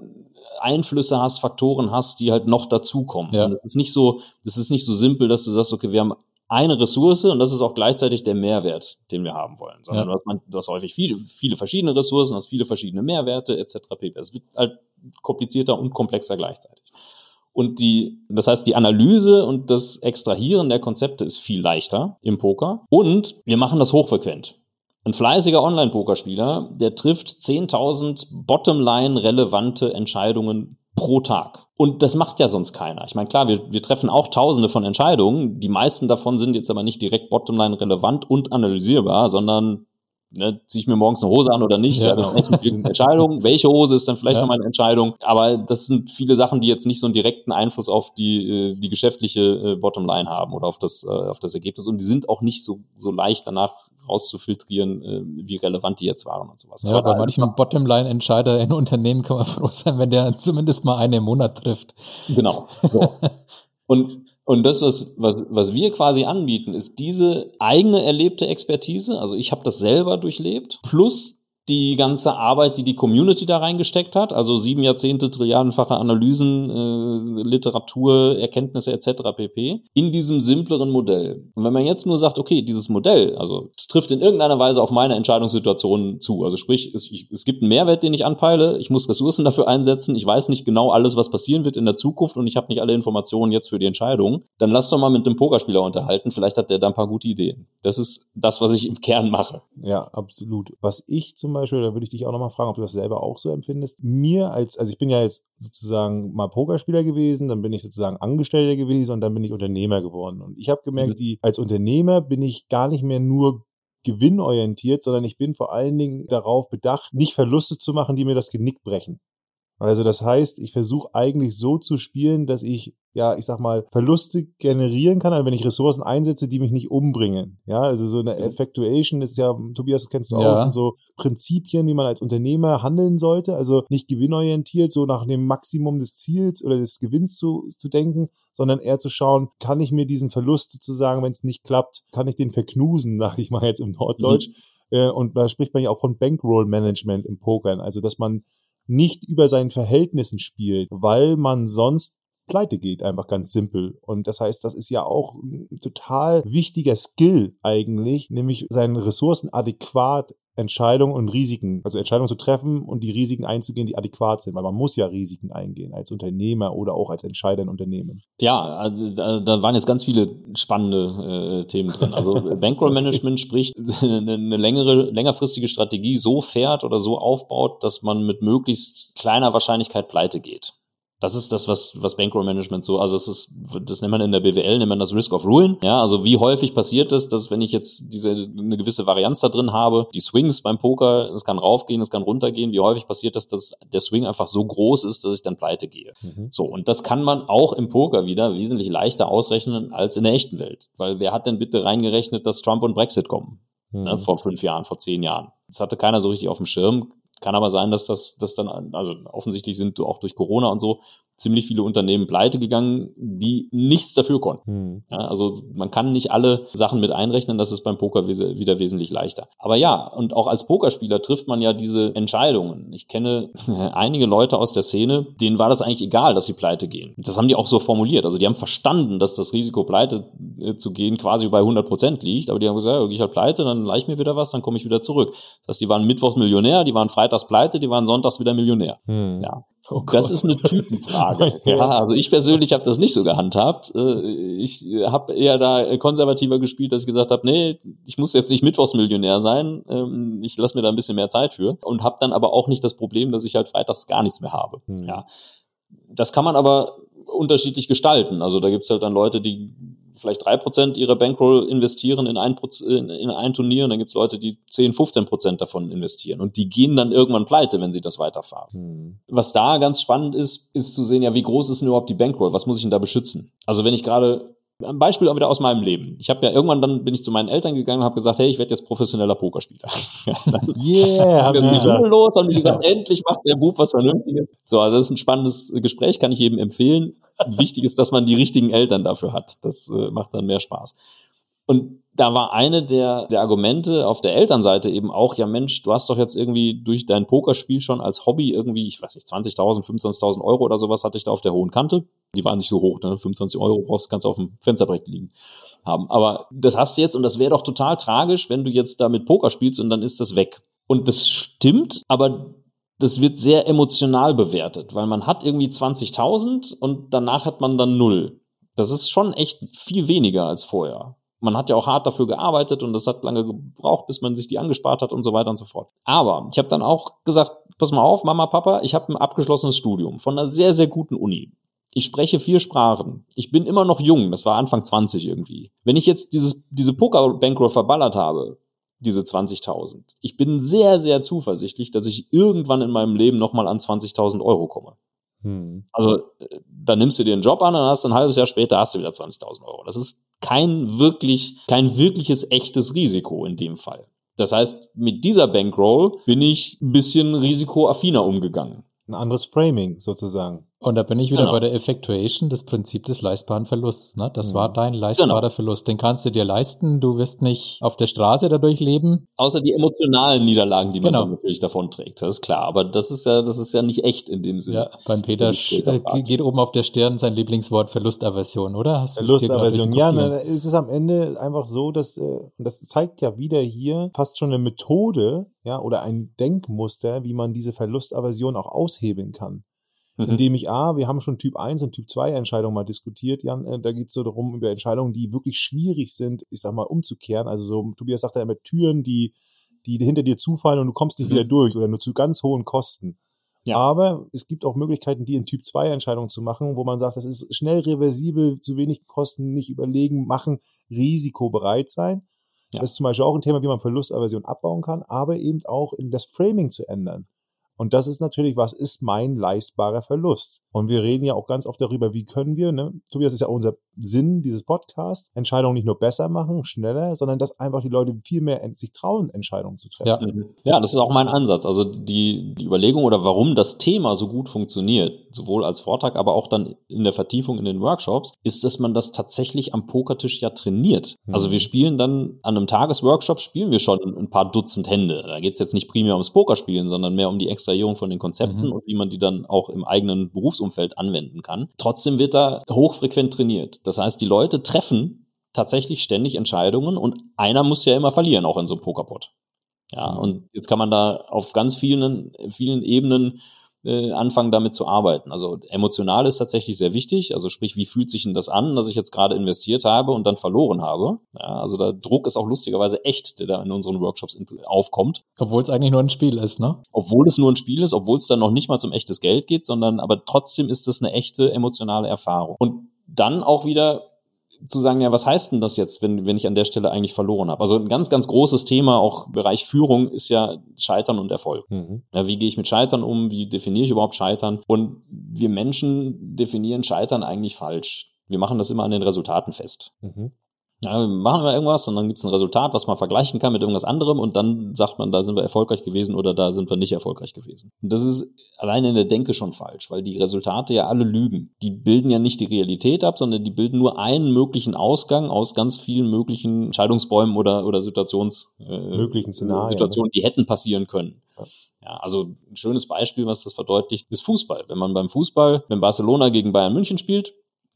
[SPEAKER 3] Einflüsse hast, Faktoren hast, die halt noch dazukommen. Ja. Und das ist nicht so, das ist nicht so simpel, dass du sagst, okay, wir haben eine Ressource und das ist auch gleichzeitig der Mehrwert, den wir haben wollen. Sondern ja. du, hast, man, du hast häufig viele, viele verschiedene Ressourcen, hast viele verschiedene Mehrwerte etc. pp. Es wird halt komplizierter und komplexer gleichzeitig. Und die, das heißt, die Analyse und das Extrahieren der Konzepte ist viel leichter im Poker. Und wir machen das hochfrequent. Ein fleißiger Online-Pokerspieler, der trifft 10.000 Bottomline relevante Entscheidungen pro Tag. Und das macht ja sonst keiner. Ich meine, klar, wir, wir treffen auch tausende von Entscheidungen. Die meisten davon sind jetzt aber nicht direkt Bottomline relevant und analysierbar, sondern ne, ziehe ich mir morgens eine Hose an oder nicht, ja, genau. das ist eine Entscheidung. Welche Hose ist dann vielleicht ja. nochmal eine Entscheidung? Aber das sind viele Sachen, die jetzt nicht so einen direkten Einfluss auf die, äh, die geschäftliche äh, Bottomline haben oder auf das, äh, auf das Ergebnis. Und die sind auch nicht so, so leicht danach rauszufiltrieren, wie relevant die jetzt waren und sowas.
[SPEAKER 2] Ja, aber bei manchen Bottomline-Entscheider in Unternehmen kann man froh sein, wenn der zumindest mal eine im Monat trifft.
[SPEAKER 3] Genau. So. Und Und das, was, was, was wir quasi anbieten, ist diese eigene erlebte Expertise. Also ich habe das selber durchlebt, plus die ganze Arbeit, die die Community da reingesteckt hat, also sieben Jahrzehnte, trilliardenfache Analysen, äh, Literatur, Erkenntnisse etc. pp. in diesem simpleren Modell. Und wenn man jetzt nur sagt, okay, dieses Modell, also es trifft in irgendeiner Weise auf meine Entscheidungssituation zu, also sprich, es, ich, es gibt einen Mehrwert, den ich anpeile, ich muss Ressourcen dafür einsetzen, ich weiß nicht genau alles, was passieren wird in der Zukunft und ich habe nicht alle Informationen jetzt für die Entscheidung, dann lass doch mal mit einem Pokerspieler unterhalten, vielleicht hat der da ein paar gute Ideen. Das ist das, was ich im Kern mache.
[SPEAKER 1] Ja, absolut. Was ich zum Beispiel, da würde ich dich auch nochmal fragen, ob du das selber auch so empfindest. Mir als, also ich bin ja jetzt sozusagen mal Pokerspieler gewesen, dann bin ich sozusagen Angestellter gewesen und dann bin ich Unternehmer geworden. Und ich habe gemerkt, mhm. die, als Unternehmer bin ich gar nicht mehr nur gewinnorientiert, sondern ich bin vor allen Dingen darauf bedacht, nicht Verluste zu machen, die mir das Genick brechen. Also das heißt, ich versuche eigentlich so zu spielen, dass ich, ja, ich sag mal, Verluste generieren kann, also wenn ich Ressourcen einsetze, die mich nicht umbringen. Ja, also so eine mhm. Effectuation ist ja, Tobias, das kennst du ja. auch, sind so Prinzipien, wie man als Unternehmer handeln sollte. Also nicht gewinnorientiert, so nach dem Maximum des Ziels oder des Gewinns zu, zu denken, sondern eher zu schauen, kann ich mir diesen Verlust sozusagen, wenn es nicht klappt, kann ich den verknusen, sag ich mal jetzt im Norddeutsch. Mhm. Und da spricht man ja auch von Bankroll Management im Pokern. Also, dass man nicht über seinen Verhältnissen spielt, weil man sonst pleite geht, einfach ganz simpel. Und das heißt, das ist ja auch ein total wichtiger Skill eigentlich, nämlich seine Ressourcen adäquat Entscheidungen und Risiken, also Entscheidungen zu treffen und die Risiken einzugehen, die adäquat sind, weil man muss ja Risiken eingehen als Unternehmer oder auch als Entscheider in Unternehmen.
[SPEAKER 3] Ja, äh, da waren jetzt ganz viele spannende äh, Themen drin. Also Bankroll Management okay. spricht eine, eine längere, längerfristige Strategie so fährt oder so aufbaut, dass man mit möglichst kleiner Wahrscheinlichkeit pleite geht. Das ist das, was, was Bankroll Management so, also es ist, das nennt man in der BWL, nennt man das Risk of Ruin. Ja, also wie häufig passiert es, dass wenn ich jetzt diese, eine gewisse Varianz da drin habe, die Swings beim Poker, es kann raufgehen, es kann runtergehen, wie häufig passiert das, dass der Swing einfach so groß ist, dass ich dann pleite gehe. Mhm. So. Und das kann man auch im Poker wieder wesentlich leichter ausrechnen als in der echten Welt. Weil wer hat denn bitte reingerechnet, dass Trump und Brexit kommen? Ne, mhm. Ne, vor fünf Jahren, vor zehn Jahren. Das hatte keiner so richtig auf dem Schirm. Kann aber sein, dass das, das dann, also offensichtlich sind auch durch Corona und so ziemlich viele Unternehmen pleite gegangen, die nichts dafür konnten. Hm. Ja, also man kann nicht alle Sachen mit einrechnen, das ist beim Poker wieder wesentlich leichter. Aber ja, und auch als Pokerspieler trifft man ja diese Entscheidungen. Ich kenne einige Leute aus der Szene, denen war das eigentlich egal, dass sie pleite gehen. Das haben die auch so formuliert. Also die haben verstanden, dass das Risiko pleite äh, zu gehen quasi bei 100 Prozent liegt, aber die haben gesagt, ja, ich halt pleite, dann leih ich mir wieder was, dann komme ich wieder zurück. Das heißt, die waren mittwochs Millionär, die waren freitags pleite, die waren sonntags wieder Millionär. Hm. Ja. Oh das ist eine Typenfrage. ja, also ich persönlich habe das nicht so gehandhabt. Äh, ich habe eher da konservativer gespielt, dass ich gesagt habe, nee, ich muss jetzt nicht Mittwochsmillionär sein. Ähm, ich lasse mir da ein bisschen mehr Zeit für und habe dann aber auch nicht das Problem, dass ich halt freitags gar nichts mehr habe. Hm. Ja, das kann man aber unterschiedlich gestalten. Also da gibt's halt dann Leute, die vielleicht drei Prozent ihrer Bankroll investieren in ein, in ein Turnier und dann gibt's Leute, die 10, 15 Prozent davon investieren und die gehen dann irgendwann pleite, wenn sie das weiterfahren. Hm. Was da ganz spannend ist, ist zu sehen, ja, wie groß ist denn überhaupt die Bankroll? Was muss ich denn da beschützen? Also wenn ich gerade ein Beispiel auch wieder aus meinem Leben. Ich habe ja irgendwann dann bin ich zu meinen Eltern gegangen und habe gesagt, hey, ich werde jetzt professioneller Pokerspieler. yeah, haben wir gesagt. los, die gesagt, endlich macht der Bub was Vernünftiges. So, also das ist ein spannendes Gespräch, kann ich jedem empfehlen. Wichtig ist, dass man die richtigen Eltern dafür hat. Das äh, macht dann mehr Spaß. Und da war eine der, der Argumente auf der Elternseite eben auch, ja Mensch, du hast doch jetzt irgendwie durch dein Pokerspiel schon als Hobby irgendwie, ich weiß nicht, 20.000, 25.000 Euro oder sowas hatte ich da auf der hohen Kante. Die waren nicht so hoch, ne? 25 Euro brauchst, kannst du auf dem Fensterbrett liegen haben. Aber das hast du jetzt und das wäre doch total tragisch, wenn du jetzt damit Poker spielst und dann ist das weg. Und das stimmt, aber das wird sehr emotional bewertet, weil man hat irgendwie 20.000 und danach hat man dann null. Das ist schon echt viel weniger als vorher. Man hat ja auch hart dafür gearbeitet und das hat lange gebraucht, bis man sich die angespart hat und so weiter und so fort. Aber ich habe dann auch gesagt, pass mal auf, Mama, Papa, ich habe ein abgeschlossenes Studium von einer sehr, sehr guten Uni. Ich spreche vier Sprachen. Ich bin immer noch jung, das war Anfang 20 irgendwie. Wenn ich jetzt dieses, diese Poker-Bankroll verballert habe, diese 20.000. Ich bin sehr, sehr zuversichtlich, dass ich irgendwann in meinem Leben nochmal an 20.000 Euro komme. Hm. Also, äh, dann nimmst du dir einen Job an und hast ein halbes Jahr später hast du wieder 20.000 Euro. Das ist kein wirklich, kein wirkliches echtes Risiko in dem Fall. Das heißt, mit dieser Bankroll bin ich ein bisschen risikoaffiner umgegangen.
[SPEAKER 1] Ein anderes Framing sozusagen.
[SPEAKER 2] Und da bin ich wieder
[SPEAKER 3] Genau.
[SPEAKER 2] bei der Effectuation, das Prinzip des leistbaren Verlusts. Ne? Das
[SPEAKER 1] Mhm.
[SPEAKER 2] war dein leistbarer
[SPEAKER 3] Genau.
[SPEAKER 2] Verlust. Den kannst du dir leisten. Du wirst nicht auf der Straße dadurch leben.
[SPEAKER 3] Außer die emotionalen Niederlagen, die man
[SPEAKER 2] Genau.
[SPEAKER 3] dann natürlich davon trägt. Das ist klar. Aber das ist ja, das ist ja nicht echt in dem Sinne.
[SPEAKER 2] Ja, beim Peter äh, geht oben auf der Stirn sein Lieblingswort Verlustaversion, oder? Hast du es dir, glaub ich,
[SPEAKER 1] Lustaversion. Ja, ne, es ist am Ende einfach so, dass, äh, und das zeigt ja wieder hier fast schon eine Methode, ja, oder ein Denkmuster, wie man diese Verlustaversion auch aushebeln kann.
[SPEAKER 3] Mhm.
[SPEAKER 1] Indem ich, A, wir haben schon Typ 1 und Typ 2 Entscheidungen mal diskutiert, Jan, äh, da geht es so darum, über Entscheidungen, die wirklich schwierig sind, ich sag mal, umzukehren. Also so, Tobias sagt ja immer Türen, die, die hinter dir zufallen und du kommst nicht
[SPEAKER 3] Mhm.
[SPEAKER 1] wieder durch oder nur zu ganz hohen Kosten.
[SPEAKER 3] Ja.
[SPEAKER 1] Aber es gibt auch Möglichkeiten, die in Typ 2 Entscheidungen zu machen, wo man sagt, das ist schnell reversibel, zu wenig Kosten, nicht überlegen, machen, risikobereit sein.
[SPEAKER 3] Ja.
[SPEAKER 1] Das ist zum Beispiel auch ein Thema, wie man Verlustaversion abbauen kann, aber eben auch das Framing zu ändern. Und das ist natürlich, was ist mein leistbarer Verlust? Und wir reden ja auch ganz oft darüber, wie können wir, ne? Tobias ist ja auch unser Sinn dieses Podcasts, Entscheidungen nicht nur besser machen, schneller, sondern dass einfach die Leute viel mehr sich trauen, Entscheidungen zu treffen.
[SPEAKER 2] Ja.
[SPEAKER 3] Mhm. Ja, das ist auch mein Ansatz. Also die, die Überlegung oder warum das Thema so gut funktioniert, sowohl als Vortrag, aber auch dann in der Vertiefung in den Workshops, ist, dass man das tatsächlich am Pokertisch ja trainiert.
[SPEAKER 1] Mhm.
[SPEAKER 3] Also wir spielen dann an einem Tagesworkshop spielen wir schon ein paar Dutzend Hände. Da geht es jetzt nicht primär ums Pokerspielen, sondern mehr um die Extrahierung von den Konzepten
[SPEAKER 2] Mhm.
[SPEAKER 3] und wie man die dann auch im eigenen Berufsumfeld anwenden kann. Trotzdem wird da hochfrequent trainiert. Das heißt, die Leute treffen tatsächlich ständig Entscheidungen und einer muss ja immer verlieren, auch in so einem Pokerpot. Ja,
[SPEAKER 1] Mhm.
[SPEAKER 3] und jetzt kann man da auf ganz vielen, vielen Ebenen äh, anfangen, damit zu arbeiten. Also emotional ist tatsächlich sehr wichtig. Also sprich, wie fühlt sich denn das an, dass ich jetzt gerade investiert habe und dann verloren habe? Ja, also der Druck ist auch lustigerweise echt, der da in unseren Workshops aufkommt.
[SPEAKER 2] Obwohl es eigentlich nur ein Spiel ist, ne?
[SPEAKER 3] Obwohl es nur ein Spiel ist, obwohl es dann noch nicht mal zum echtes Geld geht, sondern aber trotzdem ist es eine echte emotionale Erfahrung. Und dann auch wieder zu sagen, ja, was heißt denn das jetzt, wenn, wenn ich an der Stelle eigentlich verloren habe? Also ein ganz, ganz großes Thema, auch im Bereich Führung, ist ja Scheitern und Erfolg.
[SPEAKER 1] Mhm.
[SPEAKER 3] Ja, wie gehe ich mit Scheitern um? Wie definiere ich überhaupt Scheitern? Und wir Menschen definieren Scheitern eigentlich falsch. Wir machen das immer an den Resultaten fest.
[SPEAKER 1] Mhm.
[SPEAKER 3] Ja, wir machen wir irgendwas und dann gibt es ein Resultat, was man vergleichen kann mit irgendwas anderem und dann sagt man, da sind wir erfolgreich gewesen oder da sind wir nicht erfolgreich gewesen. Und das ist alleine in der Denke schon falsch, weil die Resultate ja alle lügen. Die bilden ja nicht die Realität ab, sondern die bilden nur einen möglichen Ausgang aus ganz vielen möglichen Entscheidungsbäumen oder, oder Situations, äh,
[SPEAKER 1] Möglichen Szenarien,
[SPEAKER 3] Situationen, die hätten passieren können.
[SPEAKER 1] Ja.
[SPEAKER 3] Ja, also ein schönes Beispiel, was das verdeutlicht, ist Fußball. Wenn man beim Fußball, wenn Barcelona gegen Bayern München spielt,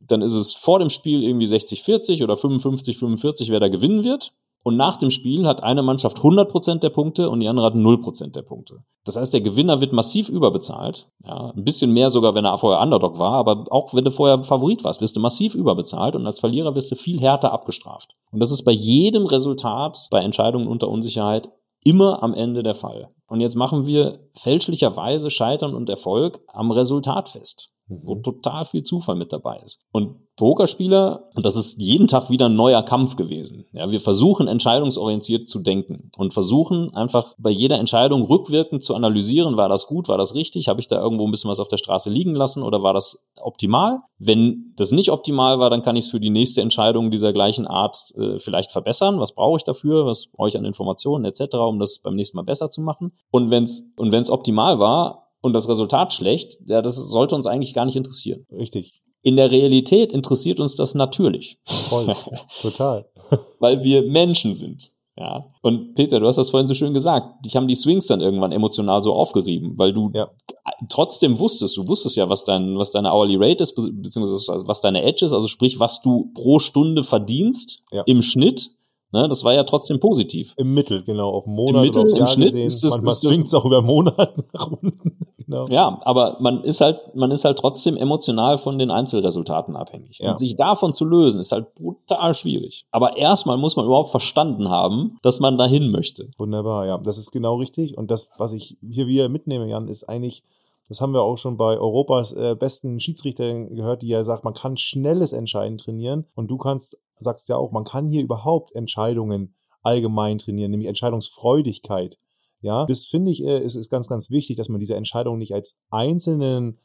[SPEAKER 3] dann ist es vor dem Spiel irgendwie 60-40 oder 55-45, wer da gewinnen wird. Und nach dem Spiel hat eine Mannschaft 100% der Punkte und die andere hat 0% der Punkte. Das heißt, der Gewinner wird massiv überbezahlt. Ja, ein bisschen mehr sogar, wenn er vorher Underdog war, aber auch wenn du vorher Favorit warst, wirst du massiv überbezahlt und als Verlierer wirst du viel härter abgestraft. Und das ist bei jedem Resultat, bei Entscheidungen unter Unsicherheit immer am Ende der Fall. Und jetzt machen wir fälschlicherweise Scheitern und Erfolg am Resultat fest wo
[SPEAKER 1] Mhm.
[SPEAKER 3] total viel Zufall mit dabei ist. Und Pokerspieler, und das ist jeden Tag wieder ein neuer Kampf gewesen. Ja, wir versuchen entscheidungsorientiert zu denken und versuchen einfach bei jeder Entscheidung rückwirkend zu analysieren, war das gut, war das richtig, habe ich da irgendwo ein bisschen was auf der Straße liegen lassen oder war das optimal? Wenn das nicht optimal war, dann kann ich es für die nächste Entscheidung dieser gleichen Art äh, vielleicht verbessern. Was brauche ich dafür? Was brauche ich an Informationen etc., um das beim nächsten Mal besser zu machen? Und wenn es und wenn es optimal war, und das Resultat schlecht, ja, das sollte uns eigentlich gar nicht interessieren.
[SPEAKER 1] Richtig.
[SPEAKER 3] In der Realität interessiert uns das natürlich,
[SPEAKER 1] Voll. Total.
[SPEAKER 3] weil wir Menschen sind. Ja. Und Peter, du hast das vorhin so schön gesagt. Dich haben die Swings dann irgendwann emotional so aufgerieben, weil du
[SPEAKER 1] Ja.
[SPEAKER 3] trotzdem wusstest, du wusstest ja, was dein, was deine Hourly Rate ist, be- beziehungsweise was deine Edge ist, also sprich, was du pro Stunde verdienst
[SPEAKER 1] Ja.
[SPEAKER 3] im Schnitt. Ne, das war ja trotzdem positiv.
[SPEAKER 1] Im Mittel, genau, auf Monat
[SPEAKER 3] Mittel,
[SPEAKER 1] oder aufs
[SPEAKER 3] im
[SPEAKER 1] Jahr
[SPEAKER 3] Schnitt
[SPEAKER 1] gesehen.
[SPEAKER 3] ist das-
[SPEAKER 1] Manchmal swingt es auch über Monate nach unten. Genau.
[SPEAKER 3] Ja, aber man ist halt, man ist halt trotzdem emotional von den Einzelresultaten abhängig.
[SPEAKER 1] Ja.
[SPEAKER 3] Und sich davon zu lösen, ist halt brutal schwierig. Aber erstmal muss man überhaupt verstanden haben, dass man dahin möchte.
[SPEAKER 1] Wunderbar, ja, das ist genau richtig. Und das, was ich hier wieder mitnehme, Jan, ist eigentlich, das haben wir auch schon bei Europas äh, besten Schiedsrichtern gehört, die ja sagt, man kann schnelles Entscheiden trainieren. Und du kannst, sagst ja auch, man kann hier überhaupt Entscheidungen allgemein trainieren, nämlich Entscheidungsfreudigkeit. Ja, das finde ich, äh, ist, ist ganz, ganz wichtig, dass man diese Entscheidung nicht als einzelnen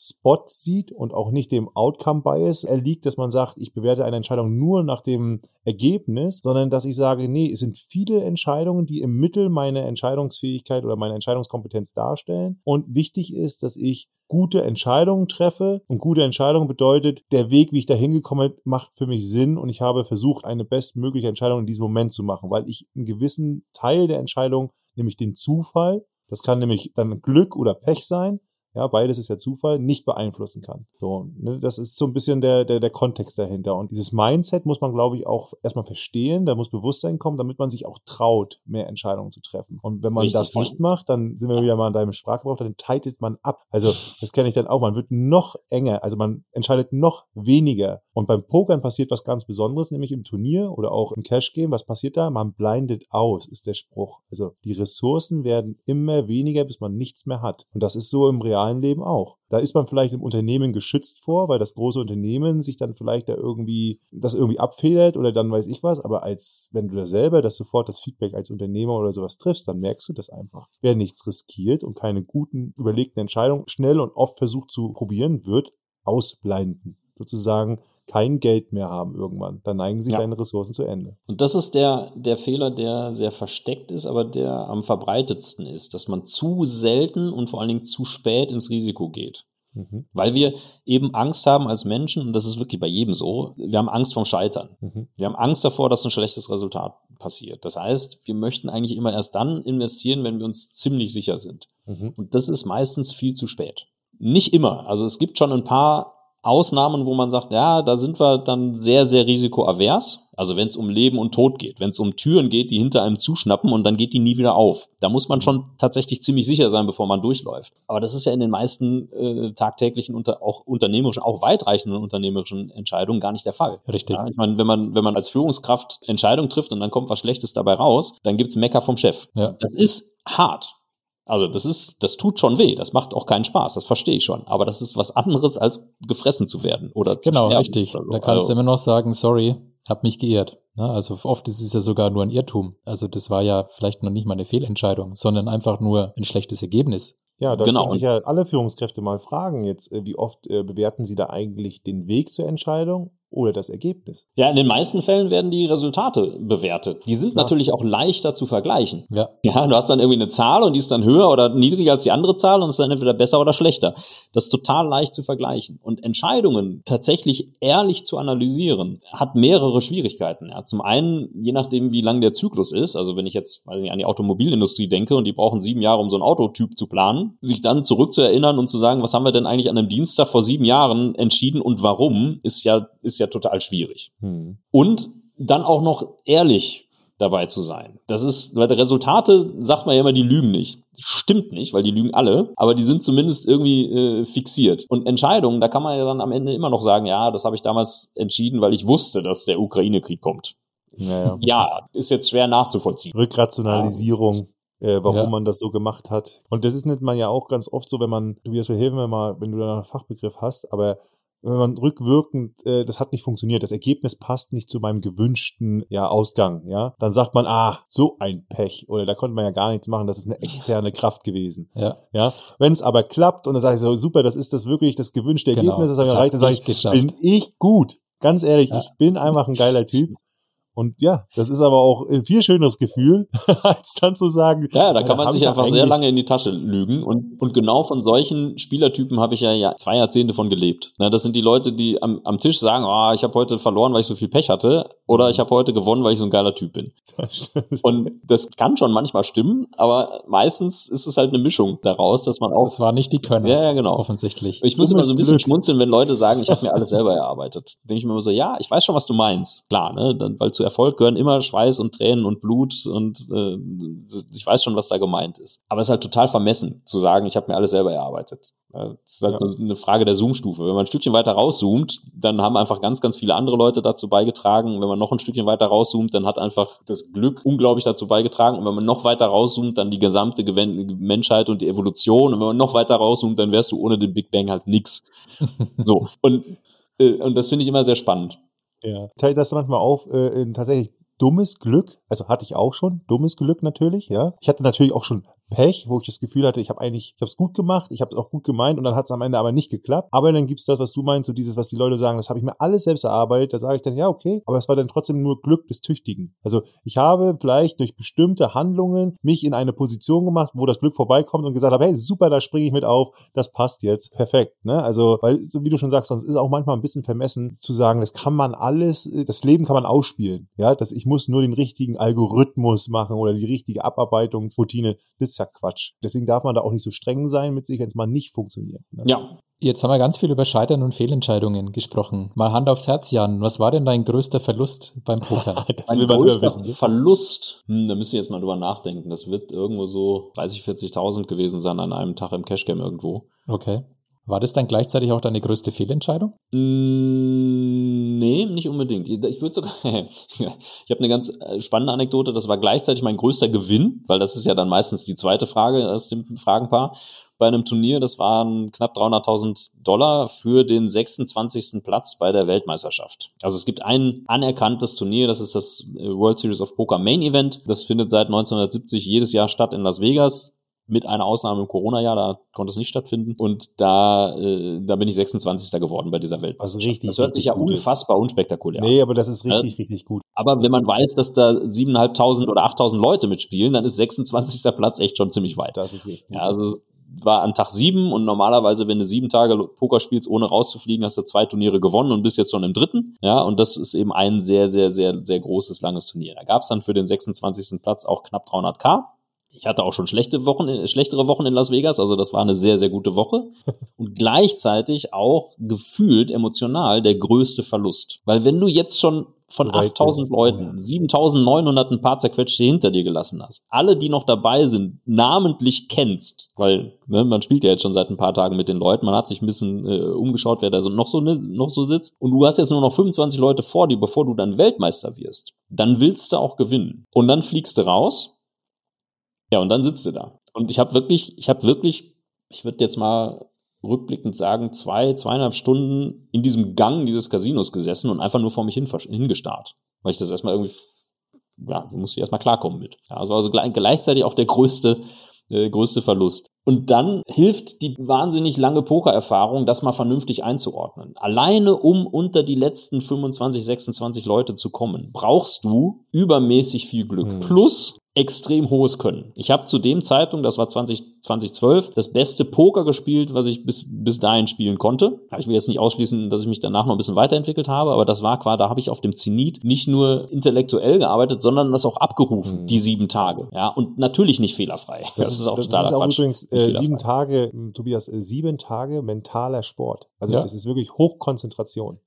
[SPEAKER 1] Spot sieht und auch nicht dem Outcome Bias erliegt, dass man sagt, ich bewerte eine Entscheidung nur nach dem Ergebnis, sondern dass ich sage, nee, es sind viele Entscheidungen, die im Mittel meine Entscheidungsfähigkeit oder meine Entscheidungskompetenz darstellen. Und wichtig ist, dass ich gute Entscheidungen treffe. Und gute Entscheidungen bedeutet, der Weg, wie ich da hingekommen bin, macht für mich Sinn und ich habe versucht, eine bestmögliche Entscheidung in diesem Moment zu machen, weil ich einen gewissen Teil der Entscheidung, nämlich den Zufall, das kann nämlich dann Glück oder Pech sein, ja, beides ist ja Zufall, nicht beeinflussen kann. So, ne, das ist so ein bisschen der, der, der Kontext dahinter. Und dieses Mindset muss man, glaube ich, auch erstmal verstehen, da muss Bewusstsein kommen, damit man sich auch traut, mehr Entscheidungen zu treffen. Und wenn man Richtig das nicht macht, dann sind wir wieder mal in deinem Sprachgebrauch, dann teilt man ab. Also, das kenne ich dann auch, man wird noch enger, also man entscheidet noch weniger. Und beim Pokern passiert was ganz Besonderes, nämlich im Turnier oder auch im Cash-Game. Was passiert da? Man blindet aus, ist der Spruch. Also, die Ressourcen werden immer weniger, bis man nichts mehr hat. Und das ist so im realen realen Leben auch. Da ist man vielleicht im Unternehmen geschützt vor, weil das große Unternehmen sich dann vielleicht da irgendwie, das irgendwie abfedert oder dann weiß ich was, aber als, wenn du da selber das sofort das Feedback als Unternehmer oder sowas triffst, dann merkst du das einfach. Wer nichts riskiert und keine guten, überlegten Entscheidungen schnell und oft versucht zu probieren, wird ausblenden. Sozusagen kein Geld mehr haben irgendwann. Dann neigen sich ja. deine Ressourcen zu Ende.
[SPEAKER 3] Und das ist der, der Fehler, der sehr versteckt ist, aber der am verbreitetsten ist, dass man zu selten und vor allen Dingen zu spät ins Risiko geht. Mhm. Weil wir eben Angst haben als Menschen, und das ist wirklich bei jedem so, wir haben Angst vom Scheitern. Mhm. Wir haben Angst davor, dass ein schlechtes Resultat passiert. Das heißt, wir möchten eigentlich immer erst dann investieren, wenn wir uns ziemlich sicher sind. Mhm. Und das ist meistens viel zu spät. Nicht immer. Also es gibt schon ein paar Ausnahmen, wo man sagt, ja, da sind wir dann sehr, sehr risikoavers. Also wenn es um Leben und Tod geht, wenn es um Türen geht, die hinter einem zuschnappen und dann geht die nie wieder auf. Da muss man schon tatsächlich ziemlich sicher sein, bevor man durchläuft. Aber das ist ja in den meisten äh, tagtäglichen, unter, auch unternehmerischen, auch weitreichenden unternehmerischen Entscheidungen gar nicht der Fall.
[SPEAKER 2] Richtig.
[SPEAKER 3] Ja, ich meine, wenn man, wenn man als Führungskraft Entscheidungen trifft und dann kommt was Schlechtes dabei raus, dann gibt's Mecker vom Chef. Ja. Das ist hart. Also das ist, das tut schon weh, das macht auch keinen Spaß, das verstehe ich schon. Aber das ist was anderes, als gefressen zu werden oder
[SPEAKER 2] Genau, richtig. So. Da kannst also, du immer noch sagen, sorry, hab mich geirrt. Ne? Also oft ist es ja sogar nur ein Irrtum. Also das war ja vielleicht noch nicht mal eine Fehlentscheidung, sondern einfach nur ein schlechtes Ergebnis.
[SPEAKER 1] Ja, da genau. können sich ja alle Führungskräfte mal fragen jetzt, äh, wie oft äh, bewerten sie da eigentlich den Weg zur Entscheidung oder das Ergebnis.
[SPEAKER 3] Ja, in den meisten Fällen werden die Resultate bewertet. Die sind ja. natürlich auch leichter zu vergleichen. Ja. Ja, du hast dann irgendwie eine Zahl und die ist dann höher oder niedriger als die andere Zahl und ist dann entweder besser oder schlechter. Das ist total leicht zu vergleichen. Und Entscheidungen tatsächlich ehrlich zu analysieren, hat mehrere Schwierigkeiten. Ja, zum einen, je nachdem, wie lang der Zyklus ist, also wenn ich jetzt, weiß nicht, an die Automobilindustrie denke und die brauchen sieben Jahre, um so ein Autotyp zu planen, sich dann zurückzuerinnern und zu sagen, was haben wir denn eigentlich an einem Dienstag vor sieben Jahren entschieden und warum, ist ja, ist ist ja total schwierig. Hm. Und dann auch noch ehrlich dabei zu sein. Das ist, weil die Resultate, sagt man ja immer, die lügen nicht. Stimmt nicht, weil die lügen alle, aber die sind zumindest irgendwie äh, fixiert. Und Entscheidungen, da kann man ja dann am Ende immer noch sagen, ja, das habe ich damals entschieden, weil ich wusste, dass der Ukraine-Krieg kommt. Ja, ja. ja, ist jetzt schwer nachzuvollziehen.
[SPEAKER 1] Rückrationalisierung. Äh, warum ja. man das so gemacht hat. Und das ist nicht man ja auch ganz oft so, wenn man, du wirst ja helfen, wenn, mal, wenn du da einen Fachbegriff hast, aber wenn man rückwirkend, äh, das hat nicht funktioniert, das Ergebnis passt nicht zu meinem gewünschten ja, Ausgang, ja, dann sagt man, ah, so ein Pech oder da konnte man ja gar nichts machen, das ist eine externe Kraft gewesen. Ja. ja? Wenn es aber klappt und dann sage ich so, super, das ist das wirklich das gewünschte genau, Ergebnis, das habe ich erreicht, dann sage ich, geschafft. bin ich gut. Ganz ehrlich, ja. ich bin einfach ein geiler Typ. Und ja, das ist aber auch ein viel schöneres Gefühl, als dann zu sagen.
[SPEAKER 3] Ja, da kann man sich einfach sehr lange in die Tasche lügen. Und, und genau von solchen Spielertypen habe ich ja, ja zwei Jahrzehnte von gelebt. Na, das sind die Leute, die am, am Tisch sagen, oh, ich habe heute verloren, weil ich so viel Pech hatte. Oder ich habe heute gewonnen, weil ich so ein geiler Typ bin. Das und das kann schon manchmal stimmen, aber meistens ist es halt eine Mischung daraus, dass man auch.
[SPEAKER 2] Das war nicht die Könner.
[SPEAKER 3] Ja, ja, genau.
[SPEAKER 2] Offensichtlich.
[SPEAKER 3] Ich muss immer so ein bisschen Glück. schmunzeln, wenn Leute sagen, ich habe mir alles selber erarbeitet. Denke ich mir immer so, ja, ich weiß schon, was du meinst. Klar, ne? Dann, weil zu Erfolg gehören immer Schweiß und Tränen und Blut und äh, ich weiß schon, was da gemeint ist. Aber es ist halt total vermessen zu sagen, ich habe mir alles selber erarbeitet. Das ist halt ja. eine Frage der Zoom-Stufe. Wenn man ein Stückchen weiter rauszoomt, dann haben einfach ganz, ganz viele andere Leute dazu beigetragen. Wenn man noch ein Stückchen weiter rauszoomt, dann hat einfach das Glück unglaublich dazu beigetragen. Und wenn man noch weiter rauszoomt, dann die gesamte Menschheit und die Evolution. Und wenn man noch weiter rauszoomt, dann wärst du ohne den Big Bang halt nix. so. Und, äh, und das finde ich immer sehr spannend.
[SPEAKER 1] Ja. Teilt das manchmal auf äh, in tatsächlich dummes Glück, also hatte ich auch schon, dummes Glück natürlich, ja. Ich hatte natürlich auch schon Pech, wo ich das Gefühl hatte, ich habe eigentlich, ich habe es gut gemacht, ich habe es auch gut gemeint und dann hat es am Ende aber nicht geklappt. Aber dann gibt's das, was du meinst, so dieses, was die Leute sagen, das habe ich mir alles selbst erarbeitet. Da sage ich dann, ja, okay, aber es war dann trotzdem nur Glück des Tüchtigen. Also ich habe vielleicht durch bestimmte Handlungen mich in eine Position gemacht, wo das Glück vorbeikommt und gesagt habe, hey, super, da springe ich mit auf, das passt jetzt, perfekt. Ne? Also, weil, so wie du schon sagst, sonst ist auch manchmal ein bisschen vermessen zu sagen, das kann man alles, das Leben kann man ausspielen. Ja, dass ich muss nur den richtigen Algorithmus machen oder die richtige Abarbeitungsroutine. Das ist ja Quatsch. Deswegen darf man da auch nicht so streng sein mit sich, wenn es mal nicht funktioniert. Ne?
[SPEAKER 3] Ja,
[SPEAKER 2] Jetzt haben wir ganz viel über Scheitern und Fehlentscheidungen gesprochen. Mal Hand aufs Herz, Jan. Was war denn dein größter Verlust beim Poker?
[SPEAKER 3] das mein größter Verlust, hm, da müsst ihr jetzt mal drüber nachdenken. Das wird irgendwo so 30, 40.000 gewesen sein an einem Tag im Cashgame irgendwo.
[SPEAKER 2] Okay. War das dann gleichzeitig auch deine größte Fehlentscheidung?
[SPEAKER 3] Mm, nee, nicht unbedingt. Ich würde sogar, ich habe eine ganz äh, spannende Anekdote, das war gleichzeitig mein größter Gewinn, weil das ist ja dann meistens die zweite Frage aus dem Fragenpaar bei einem Turnier. Das waren knapp 300.000 Dollar für den 26. Platz bei der Weltmeisterschaft. Also es gibt ein anerkanntes Turnier, das ist das äh, World Series of Poker Main Event. Das findet seit 1970 jedes Jahr statt in Las Vegas mit einer Ausnahme im Corona-Jahr, da konnte es nicht stattfinden. Und da, äh, da bin ich 26. geworden bei dieser Welt.
[SPEAKER 1] Also richtig.
[SPEAKER 3] Das hört sich ja unfassbar ist. unspektakulär
[SPEAKER 1] Nee, aber das ist richtig, äh, richtig gut.
[SPEAKER 3] Aber wenn man weiß, dass da 7.500 oder 8.000 Leute mitspielen, dann ist 26. Platz echt schon ziemlich weit.
[SPEAKER 1] Das ist richtig.
[SPEAKER 3] Ja, also war an Tag sieben und normalerweise, wenn du sieben Tage Poker spielst, ohne rauszufliegen, hast du zwei Turniere gewonnen und bist jetzt schon im dritten. Ja, und das ist eben ein sehr, sehr, sehr, sehr großes, langes Turnier. Da gab es dann für den 26. Platz auch knapp 300k. Ich hatte auch schon schlechte Wochen, äh, schlechtere Wochen in Las Vegas, also das war eine sehr, sehr gute Woche. Und gleichzeitig auch gefühlt emotional der größte Verlust. Weil wenn du jetzt schon von 8000 Leuten 7900 ein paar zerquetschte hinter dir gelassen hast, alle, die noch dabei sind, namentlich kennst, weil ne, man spielt ja jetzt schon seit ein paar Tagen mit den Leuten, man hat sich ein bisschen äh, umgeschaut, wer da so noch so noch so sitzt. Und du hast jetzt nur noch 25 Leute vor dir, bevor du dann Weltmeister wirst, dann willst du auch gewinnen. Und dann fliegst du raus, ja und dann sitzt du da und ich habe wirklich, ich habe wirklich, ich würde jetzt mal rückblickend sagen, zwei, zweieinhalb Stunden in diesem Gang dieses Casinos gesessen und einfach nur vor mich hin, hingestarrt. Weil ich das erstmal irgendwie, ja, musste ich erstmal klarkommen mit. Ja, also, also gleichzeitig auch der größte, äh, größte Verlust. Und dann hilft die wahnsinnig lange Pokererfahrung, das mal vernünftig einzuordnen. Alleine um unter die letzten 25, 26 Leute zu kommen, brauchst du übermäßig viel Glück. Mhm. Plus extrem hohes Können. Ich habe zu dem Zeitpunkt, das war 20, 2012, das beste Poker gespielt, was ich bis, bis dahin spielen konnte. Ich will jetzt nicht ausschließen, dass ich mich danach noch ein bisschen weiterentwickelt habe, aber das war quasi, da habe ich auf dem Zenit nicht nur intellektuell gearbeitet, sondern das auch abgerufen, mhm. die sieben Tage. Ja, und natürlich nicht fehlerfrei.
[SPEAKER 1] Das, das ist auch das totaler ist auch Quatsch. übrigens äh, sieben Tage, Tobias, äh, sieben Tage mentaler Sport. Also ja. das ist wirklich Hochkonzentration.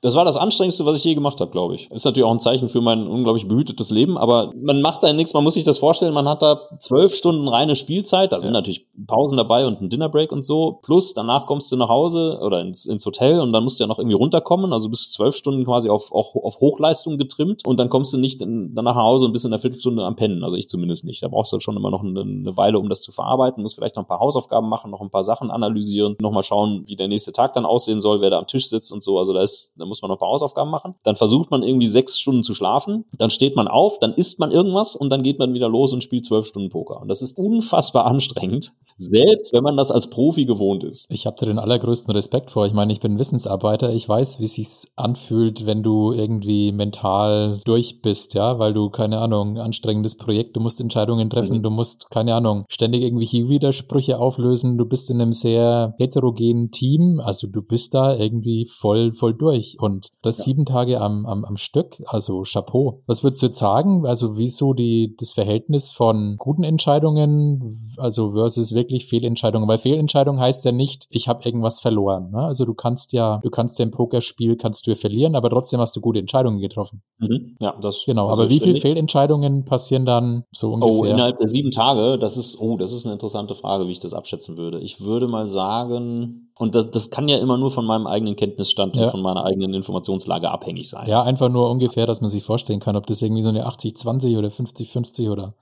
[SPEAKER 3] Das war das Anstrengendste, was ich je gemacht habe, glaube ich. Ist natürlich auch ein Zeichen für mein unglaublich behütetes Leben, aber man macht da nichts, man muss sich das vorstellen, man hat da zwölf Stunden reine Spielzeit, da sind ja. natürlich Pausen dabei und ein Dinnerbreak und so, plus danach kommst du nach Hause oder ins, ins Hotel und dann musst du ja noch irgendwie runterkommen, also bis zwölf Stunden quasi auf, auf, auf Hochleistung getrimmt und dann kommst du nicht danach nach Hause und bist in einer Viertelstunde am Pennen, also ich zumindest nicht. Da brauchst du schon immer noch eine, eine Weile, um das zu verarbeiten, musst vielleicht noch ein paar Hausaufgaben machen, noch ein paar Sachen analysieren, nochmal schauen, wie der nächste Tag dann aussehen soll, wer da am Tisch sitzt und so, also da ist, da muss man noch ein paar Hausaufgaben machen. Dann versucht man irgendwie sechs Stunden zu schlafen. Dann steht man auf, dann isst man irgendwas und dann geht man wieder los und spielt zwölf Stunden Poker. Und das ist unfassbar anstrengend, selbst wenn man das als Profi gewohnt ist.
[SPEAKER 2] Ich habe da den allergrößten Respekt vor. Ich meine, ich bin Wissensarbeiter. Ich weiß, wie es sich anfühlt, wenn du irgendwie mental durch bist, ja, weil du, keine Ahnung, anstrengendes Projekt, du musst Entscheidungen treffen, mhm. du musst, keine Ahnung, ständig irgendwelche Widersprüche auflösen, du bist in einem sehr heterogenen Team, also du bist da irgendwie voll, voll durch. Und das ja. sieben Tage am, am, am Stück. Also Chapeau. Was würdest du jetzt sagen? Also wieso die, das Verhältnis von guten Entscheidungen, also versus wirklich Fehlentscheidungen? Weil Fehlentscheidung heißt ja nicht, ich habe irgendwas verloren. Ne? Also du kannst ja, du kannst ja im Pokerspiel kannst du ja verlieren, aber trotzdem hast du gute Entscheidungen getroffen.
[SPEAKER 3] Mhm. Ja, das
[SPEAKER 2] genau. Das aber wie viele Fehlentscheidungen passieren dann so oh, ungefähr?
[SPEAKER 3] Oh, innerhalb der sieben Tage. Das ist, oh, das ist eine interessante Frage, wie ich das abschätzen würde. Ich würde mal sagen und das, das kann ja immer nur von meinem eigenen Kenntnisstand ja. und von meiner eigenen Informationslage abhängig sein.
[SPEAKER 2] Ja, einfach nur ungefähr, dass man sich vorstellen kann, ob das irgendwie so eine 80-20 oder 50-50 oder.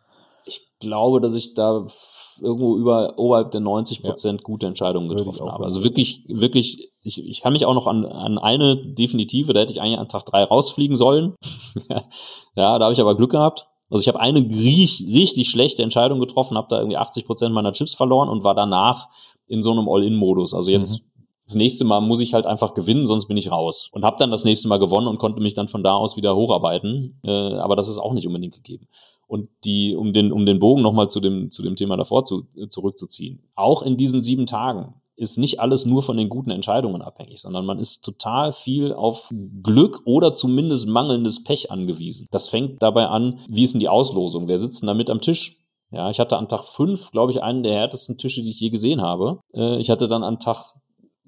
[SPEAKER 3] Ich glaube, dass ich da irgendwo über oberhalb der 90 Prozent ja. gute Entscheidungen getroffen habe. Also wirklich, wirklich, ich, ich kann mich auch noch an, an eine definitive, da hätte ich eigentlich an Tag drei rausfliegen sollen. ja, da habe ich aber Glück gehabt. Also ich habe eine richtig, richtig schlechte Entscheidung getroffen, habe da irgendwie 80 Prozent meiner Chips verloren und war danach in so einem All-In-Modus. Also jetzt mhm. das nächste Mal muss ich halt einfach gewinnen, sonst bin ich raus. Und habe dann das nächste Mal gewonnen und konnte mich dann von da aus wieder hocharbeiten. Äh, aber das ist auch nicht unbedingt gegeben. Und die, um den, um den Bogen nochmal zu dem, zu dem Thema davor zu, äh, zurückzuziehen. Auch in diesen sieben Tagen ist nicht alles nur von den guten Entscheidungen abhängig, sondern man ist total viel auf Glück oder zumindest mangelndes Pech angewiesen. Das fängt dabei an, wie ist denn die Auslosung? Wer sitzt denn da mit am Tisch? Ja, ich hatte an Tag fünf, glaube ich, einen der härtesten Tische, die ich je gesehen habe. Äh, ich hatte dann an Tag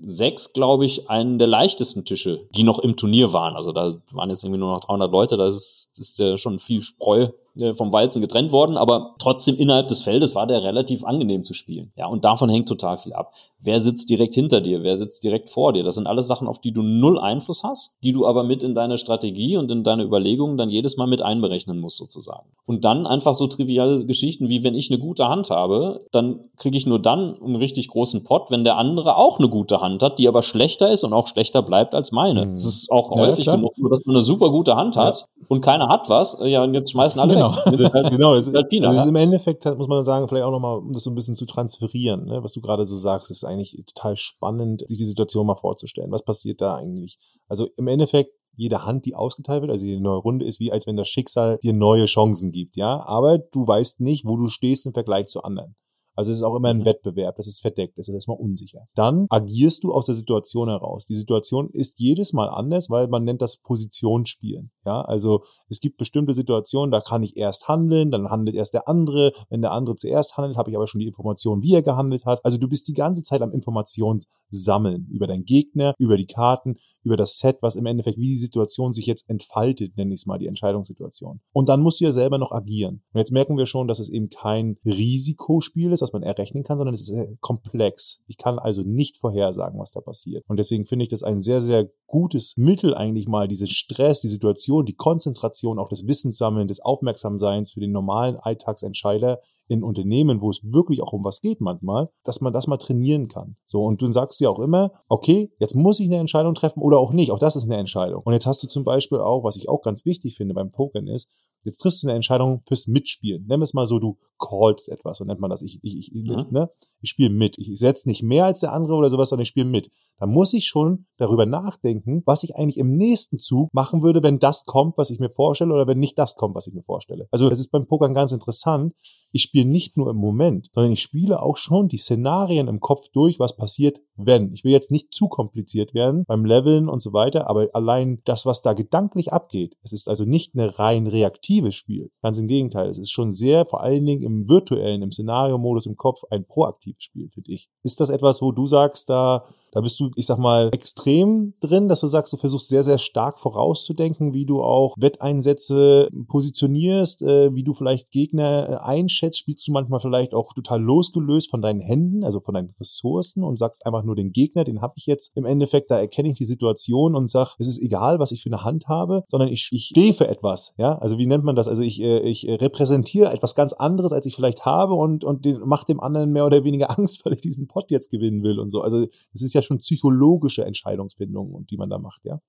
[SPEAKER 3] sechs, glaube ich, einen der leichtesten Tische, die noch im Turnier waren. Also da waren jetzt irgendwie nur noch 300 Leute, das ist, ist ja schon viel Spreu vom Weizen getrennt worden, aber trotzdem innerhalb des Feldes war der relativ angenehm zu spielen. Ja, und davon hängt total viel ab. Wer sitzt direkt hinter dir? Wer sitzt direkt vor dir? Das sind alles Sachen, auf die du null Einfluss hast, die du aber mit in deine Strategie und in deine Überlegungen dann jedes Mal mit einberechnen musst, sozusagen. Und dann einfach so triviale Geschichten wie, wenn ich eine gute Hand habe, dann kriege ich nur dann einen richtig großen Pot, wenn der andere auch eine gute Hand hat, die aber schlechter ist und auch schlechter bleibt als meine. Es mhm. ist auch ja, häufig klar. genug, dass man eine super gute Hand hat ja. und keiner hat was. Ja, und jetzt schmeißen alle
[SPEAKER 1] genau. Weg. Halt, genau, es ist, halt Pina, also ist im Endeffekt, muss man sagen, vielleicht auch nochmal, um das so ein bisschen zu transferieren, ne, was du gerade so sagst, ist eigentlich total spannend, sich die Situation mal vorzustellen. Was passiert da eigentlich? Also im Endeffekt, jede Hand, die ausgeteilt wird, also jede neue Runde, ist wie als wenn das Schicksal dir neue Chancen gibt, ja. Aber du weißt nicht, wo du stehst im Vergleich zu anderen. Also es ist auch immer ein mhm. Wettbewerb, das ist verdeckt, das ist erstmal unsicher. Dann agierst du aus der Situation heraus. Die Situation ist jedes Mal anders, weil man nennt das Positionsspielen. Ja, also es gibt bestimmte Situationen, da kann ich erst handeln, dann handelt erst der andere. Wenn der andere zuerst handelt, habe ich aber schon die Information, wie er gehandelt hat. Also du bist die ganze Zeit am Informationssammeln über deinen Gegner, über die Karten, über das Set, was im Endeffekt, wie die Situation sich jetzt entfaltet, nenne ich es mal, die Entscheidungssituation. Und dann musst du ja selber noch agieren. Und jetzt merken wir schon, dass es eben kein Risikospiel ist, was man errechnen kann, sondern es ist komplex. Ich kann also nicht vorhersagen, was da passiert. Und deswegen finde ich das ein sehr, sehr gutes Mittel eigentlich mal, diese Stress, die Situation, die Konzentration, auch das Wissenssammeln, des Aufmerksamseins für den normalen Alltagsentscheider in Unternehmen, wo es wirklich auch um was geht manchmal, dass man das mal trainieren kann. So, und dann sagst du ja auch immer, okay, jetzt muss ich eine Entscheidung treffen oder auch nicht. Auch das ist eine Entscheidung. Und jetzt hast du zum Beispiel auch, was ich auch ganz wichtig finde beim Pokern ist, jetzt triffst du eine Entscheidung fürs Mitspielen. Nimm es mal so, du callst etwas, so nennt man das. Ich, ich, ich, mhm. ne? ich spiele mit. Ich setze nicht mehr als der andere oder sowas, sondern ich spiele mit. Da muss ich schon darüber nachdenken, was ich eigentlich im nächsten Zug machen würde, wenn das kommt, was ich mir vorstelle, oder wenn nicht das kommt, was ich mir vorstelle. Also das ist beim Pokern ganz interessant. Ich spiele nicht nur im Moment, sondern ich spiele auch schon die Szenarien im Kopf durch, was passiert, wenn. Ich will jetzt nicht zu kompliziert werden beim Leveln und so weiter, aber allein das, was da gedanklich abgeht, es ist also nicht eine rein reaktives Spiel. Ganz im Gegenteil, es ist schon sehr, vor allen Dingen im virtuellen, im Szenario-Modus im Kopf, ein proaktives Spiel, finde ich. Ist das etwas, wo du sagst, da da bist du, ich sag mal, extrem drin, dass du sagst, du versuchst sehr, sehr stark vorauszudenken, wie du auch Wetteinsätze positionierst, äh, wie du vielleicht Gegner äh, einschätzt. Spielst du manchmal vielleicht auch total losgelöst von deinen Händen, also von deinen Ressourcen und sagst einfach nur den Gegner, den habe ich jetzt im Endeffekt, da erkenne ich die Situation und sag, es ist egal, was ich für eine Hand habe, sondern ich, ich stehe für etwas. Ja, also wie nennt man das? Also ich, äh, ich repräsentiere etwas ganz anderes, als ich vielleicht habe und, und den, mach dem anderen mehr oder weniger Angst, weil ich diesen Pot jetzt gewinnen will und so. Also es ist ja schon psychologische Entscheidungsfindungen, die man da macht, ja?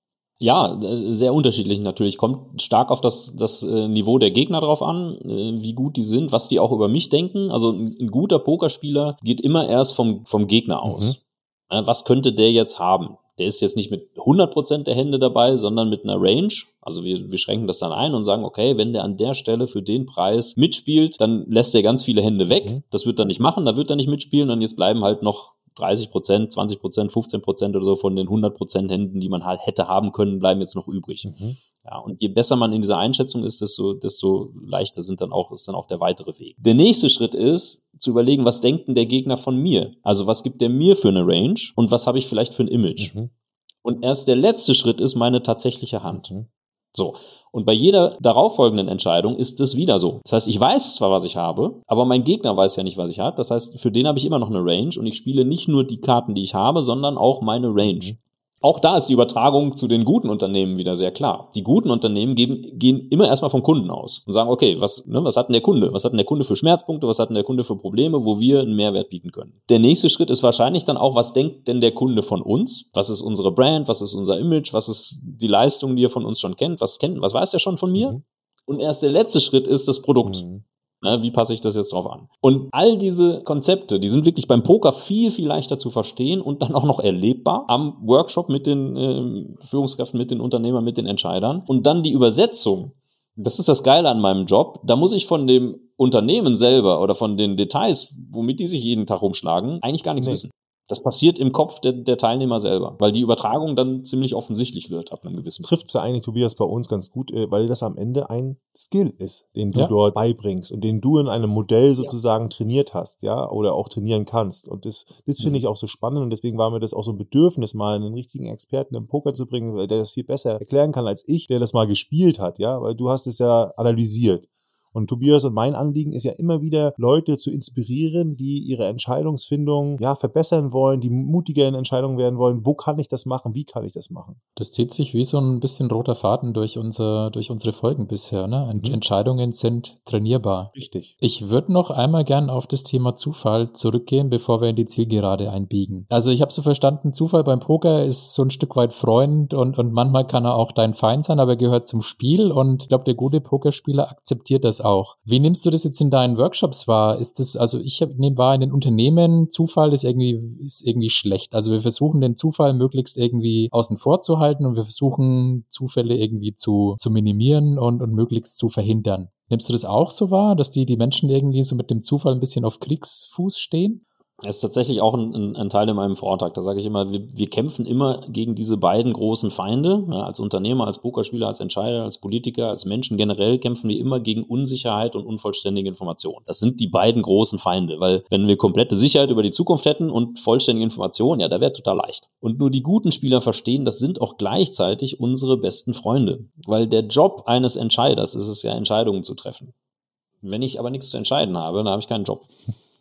[SPEAKER 3] Ja, äh, sehr unterschiedlich natürlich. Kommt stark auf das, das äh, Niveau der Gegner drauf an, äh, wie gut die sind, was die auch über mich denken. Also ein, ein guter Pokerspieler geht immer erst vom, vom Gegner aus. Mhm. Was könnte der jetzt haben? Der ist jetzt nicht mit 100% der Hände dabei, sondern mit einer Range. Also wir, wir schränken das dann ein und sagen, okay, wenn der an der Stelle für den Preis mitspielt, dann lässt er ganz viele Hände weg. Mhm. Das wird er nicht machen, da wird er nicht mitspielen und jetzt bleiben halt noch 30 Prozent, 20 Prozent, 15 Prozent oder so von den 100 Prozent Händen, die man halt hätte haben können, bleiben jetzt noch übrig. Mhm. Ja, und je besser man in dieser Einschätzung ist, desto, desto leichter sind dann auch, ist dann auch der weitere Weg. Der nächste Schritt ist, zu überlegen, was denkt denn der Gegner von mir? Also was gibt der mir für eine Range und was habe ich vielleicht für ein Image? Mhm. Und erst der letzte Schritt ist meine tatsächliche Hand. Mhm. So. Und bei jeder darauffolgenden Entscheidung ist es wieder so. Das heißt, ich weiß zwar, was ich habe, aber mein Gegner weiß ja nicht, was ich habe. Das heißt, für den habe ich immer noch eine Range und ich spiele nicht nur die Karten, die ich habe, sondern auch meine Range. Auch da ist die Übertragung zu den guten Unternehmen wieder sehr klar. Die guten Unternehmen geben, gehen immer erstmal vom Kunden aus und sagen, okay, was, ne, was hat denn der Kunde? Was hat denn der Kunde für Schmerzpunkte? Was hat denn der Kunde für Probleme, wo wir einen Mehrwert bieten können? Der nächste Schritt ist wahrscheinlich dann auch, was denkt denn der Kunde von uns? Was ist unsere Brand? Was ist unser Image? Was ist die Leistung, die er von uns schon kennt? Was kennt, was weiß er schon von mir? Mhm. Und erst der letzte Schritt ist das Produkt. Mhm. Na, wie passe ich das jetzt drauf an? Und all diese Konzepte, die sind wirklich beim Poker viel, viel leichter zu verstehen und dann auch noch erlebbar am Workshop mit den äh, Führungskräften, mit den Unternehmern, mit den Entscheidern. Und dann die Übersetzung. Das ist das Geile an meinem Job. Da muss ich von dem Unternehmen selber oder von den Details, womit die sich jeden Tag rumschlagen, eigentlich gar nichts nee. wissen. Das passiert im Kopf der, der, Teilnehmer selber, weil die Übertragung dann ziemlich offensichtlich wird ab einem gewissen.
[SPEAKER 1] Trifft es ja eigentlich, Tobias, bei uns ganz gut, äh, weil das am Ende ein Skill ist, den du ja. dort beibringst und den du in einem Modell sozusagen ja. trainiert hast, ja, oder auch trainieren kannst. Und das, das finde mhm. ich auch so spannend und deswegen war mir das auch so ein Bedürfnis, mal einen richtigen Experten im Poker zu bringen, der das viel besser erklären kann als ich, der das mal gespielt hat, ja, weil du hast es ja analysiert. Und Tobias und mein Anliegen ist ja immer wieder, Leute zu inspirieren, die ihre Entscheidungsfindung ja verbessern wollen, die mutiger in Entscheidungen werden wollen. Wo kann ich das machen? Wie kann ich das machen?
[SPEAKER 2] Das zieht sich wie so ein bisschen roter Faden durch, unser, durch unsere Folgen bisher. Ne? Mhm. Entscheidungen sind trainierbar.
[SPEAKER 1] Richtig.
[SPEAKER 2] Ich würde noch einmal gern auf das Thema Zufall zurückgehen, bevor wir in die Zielgerade einbiegen. Also ich habe so verstanden, Zufall beim Poker ist so ein Stück weit Freund und, und manchmal kann er auch dein Feind sein, aber er gehört zum Spiel und ich glaube, der gute Pokerspieler akzeptiert das auch. Wie nimmst du das jetzt in deinen Workshops wahr? Ist das, also ich nehme wahr, in den Unternehmen, Zufall ist irgendwie, ist irgendwie schlecht. Also wir versuchen den Zufall möglichst irgendwie außen vor zu halten und wir versuchen Zufälle irgendwie zu, zu minimieren und, und möglichst zu verhindern. Nimmst du das auch so wahr, dass die, die Menschen irgendwie so mit dem Zufall ein bisschen auf Kriegsfuß stehen?
[SPEAKER 3] Das ist tatsächlich auch ein, ein, Teil in meinem Vortrag. Da sage ich immer, wir, wir kämpfen immer gegen diese beiden großen Feinde. Ja, als Unternehmer, als Pokerspieler, als Entscheider, als Politiker, als Menschen generell kämpfen wir immer gegen Unsicherheit und unvollständige Information. Das sind die beiden großen Feinde, weil wenn wir komplette Sicherheit über die Zukunft hätten und vollständige Information, ja, da wäre total leicht. Und nur die guten Spieler verstehen, das sind auch gleichzeitig unsere besten Freunde. Weil der Job eines Entscheiders ist es ja, Entscheidungen zu treffen. Wenn ich aber nichts zu entscheiden habe, dann habe ich keinen Job.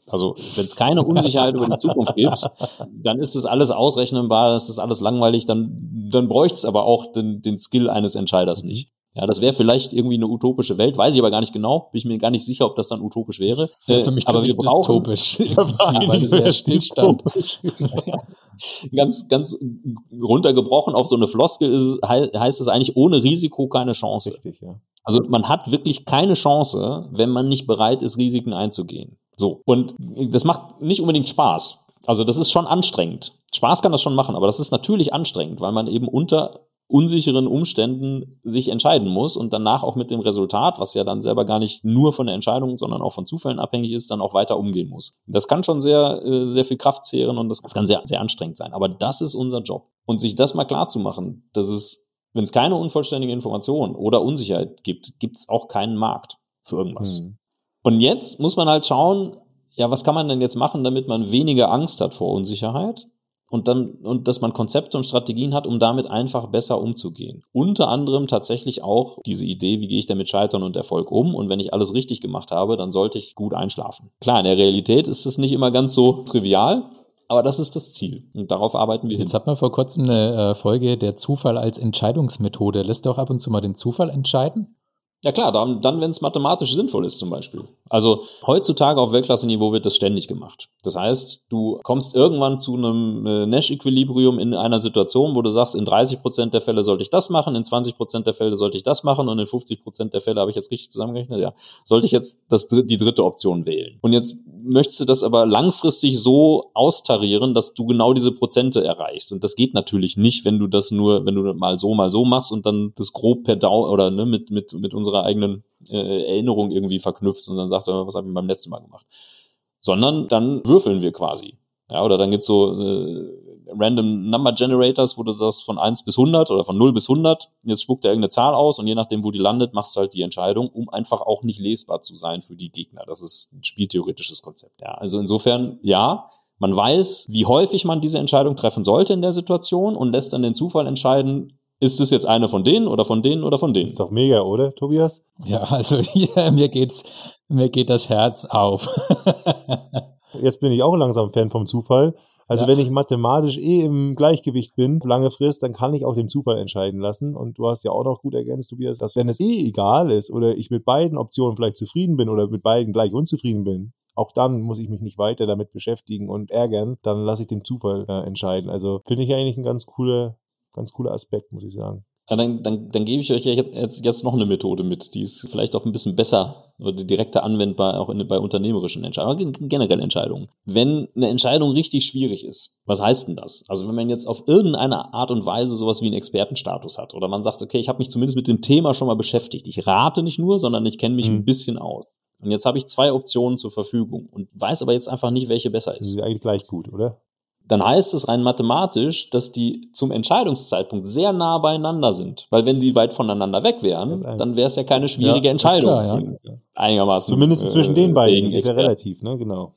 [SPEAKER 3] Also wenn es keine Unsicherheit über die Zukunft gibt, dann ist das alles ausrechnbar, das ist alles langweilig, dann, dann bräuchte es aber auch den, den Skill eines Entscheiders nicht. Ja, das wäre vielleicht irgendwie eine utopische Welt, weiß ich aber gar nicht genau, bin ich mir gar nicht sicher, ob das dann utopisch wäre.
[SPEAKER 2] Ja, für mich äh, aber wir brauchen dystopisch, weil das wäre Stillstand.
[SPEAKER 3] ganz, ganz runtergebrochen auf so eine Floskel ist, heißt es eigentlich ohne Risiko keine Chance. Richtig, ja. Also man hat wirklich keine Chance, wenn man nicht bereit ist, Risiken einzugehen. So. Und das macht nicht unbedingt Spaß. Also das ist schon anstrengend. Spaß kann das schon machen, aber das ist natürlich anstrengend, weil man eben unter unsicheren Umständen sich entscheiden muss und danach auch mit dem Resultat, was ja dann selber gar nicht nur von der Entscheidung, sondern auch von Zufällen abhängig ist, dann auch weiter umgehen muss. Das kann schon sehr, äh, sehr viel Kraft zehren und das kann sehr, sehr anstrengend sein. Aber das ist unser Job. Und sich das mal klar zu machen, dass es, wenn es keine unvollständige Information oder Unsicherheit gibt, gibt es auch keinen Markt für irgendwas. Mhm. Und jetzt muss man halt schauen, ja, was kann man denn jetzt machen, damit man weniger Angst hat vor Unsicherheit und dann und dass man Konzepte und Strategien hat, um damit einfach besser umzugehen. Unter anderem tatsächlich auch diese Idee, wie gehe ich denn mit Scheitern und Erfolg um und wenn ich alles richtig gemacht habe, dann sollte ich gut einschlafen. Klar, in der Realität ist es nicht immer ganz so trivial, aber das ist das Ziel und darauf arbeiten wir
[SPEAKER 2] Jetzt
[SPEAKER 3] hin.
[SPEAKER 2] Jetzt hat man vor kurzem eine äh, Folge der Zufall als Entscheidungsmethode. Lässt du auch ab und zu mal den Zufall entscheiden?
[SPEAKER 3] Ja klar, dann, dann wenn es mathematisch sinnvoll ist zum Beispiel. Also heutzutage auf Weltklasse-Niveau wird das ständig gemacht. Das heißt, du kommst irgendwann zu einem äh, Nash-Equilibrium in einer Situation, wo du sagst, in 30 Prozent der Fälle sollte ich das machen, in 20 Prozent der Fälle sollte ich das machen und in 50 Prozent der Fälle habe ich jetzt richtig zusammengerechnet, ja, sollte ich jetzt das, die dritte Option wählen. Und jetzt möchtest du das aber langfristig so austarieren, dass du genau diese Prozente erreichst. Und das geht natürlich nicht, wenn du das nur, wenn du mal so, mal so machst und dann das grob per Dauer oder ne, mit, mit, mit unserer eigenen äh, Erinnerung irgendwie verknüpft und dann sagt er, was haben wir beim letzten Mal gemacht? Sondern dann würfeln wir quasi. Ja, oder dann gibt's so äh, Random Number Generators, wo du das von 1 bis 100 oder von 0 bis 100, jetzt spuckt er irgendeine Zahl aus und je nachdem, wo die landet, machst du halt die Entscheidung, um einfach auch nicht lesbar zu sein für die Gegner. Das ist ein spieltheoretisches Konzept. Ja, also insofern, ja, man weiß, wie häufig man diese Entscheidung treffen sollte in der Situation und lässt dann den Zufall entscheiden, ist es jetzt eine von denen oder von denen oder von denen?
[SPEAKER 1] Ist doch mega, oder, Tobias?
[SPEAKER 2] Ja, also hier, mir geht's, mir geht das Herz auf.
[SPEAKER 1] jetzt bin ich auch langsam Fan vom Zufall. Also ja. wenn ich mathematisch eh im Gleichgewicht bin, lange Frist, dann kann ich auch den Zufall entscheiden lassen. Und du hast ja auch noch gut ergänzt, Tobias, dass wenn es eh egal ist oder ich mit beiden Optionen vielleicht zufrieden bin oder mit beiden gleich unzufrieden bin, auch dann muss ich mich nicht weiter damit beschäftigen und ärgern, dann lasse ich den Zufall äh, entscheiden. Also finde ich eigentlich ein ganz cooler, ganz cooler Aspekt, muss ich sagen.
[SPEAKER 3] Ja, dann, dann, dann gebe ich euch jetzt, jetzt noch eine Methode mit, die ist vielleicht auch ein bisschen besser oder direkter anwendbar auch in, bei unternehmerischen Entscheidungen, generell Entscheidungen. Wenn eine Entscheidung richtig schwierig ist, was heißt denn das? Also wenn man jetzt auf irgendeine Art und Weise sowas wie einen Expertenstatus hat oder man sagt, okay, ich habe mich zumindest mit dem Thema schon mal beschäftigt. Ich rate nicht nur, sondern ich kenne mich mhm. ein bisschen aus. Und jetzt habe ich zwei Optionen zur Verfügung und weiß aber jetzt einfach nicht, welche besser ist.
[SPEAKER 1] Das ist eigentlich gleich gut, oder?
[SPEAKER 3] Dann heißt es rein mathematisch, dass die zum Entscheidungszeitpunkt sehr nah beieinander sind. Weil wenn die weit voneinander weg wären, dann wäre es ja keine schwierige ja, Entscheidung. Klar, ja. Einigermaßen.
[SPEAKER 1] Zumindest äh, zwischen den beiden ist ja relativ, ne? Genau.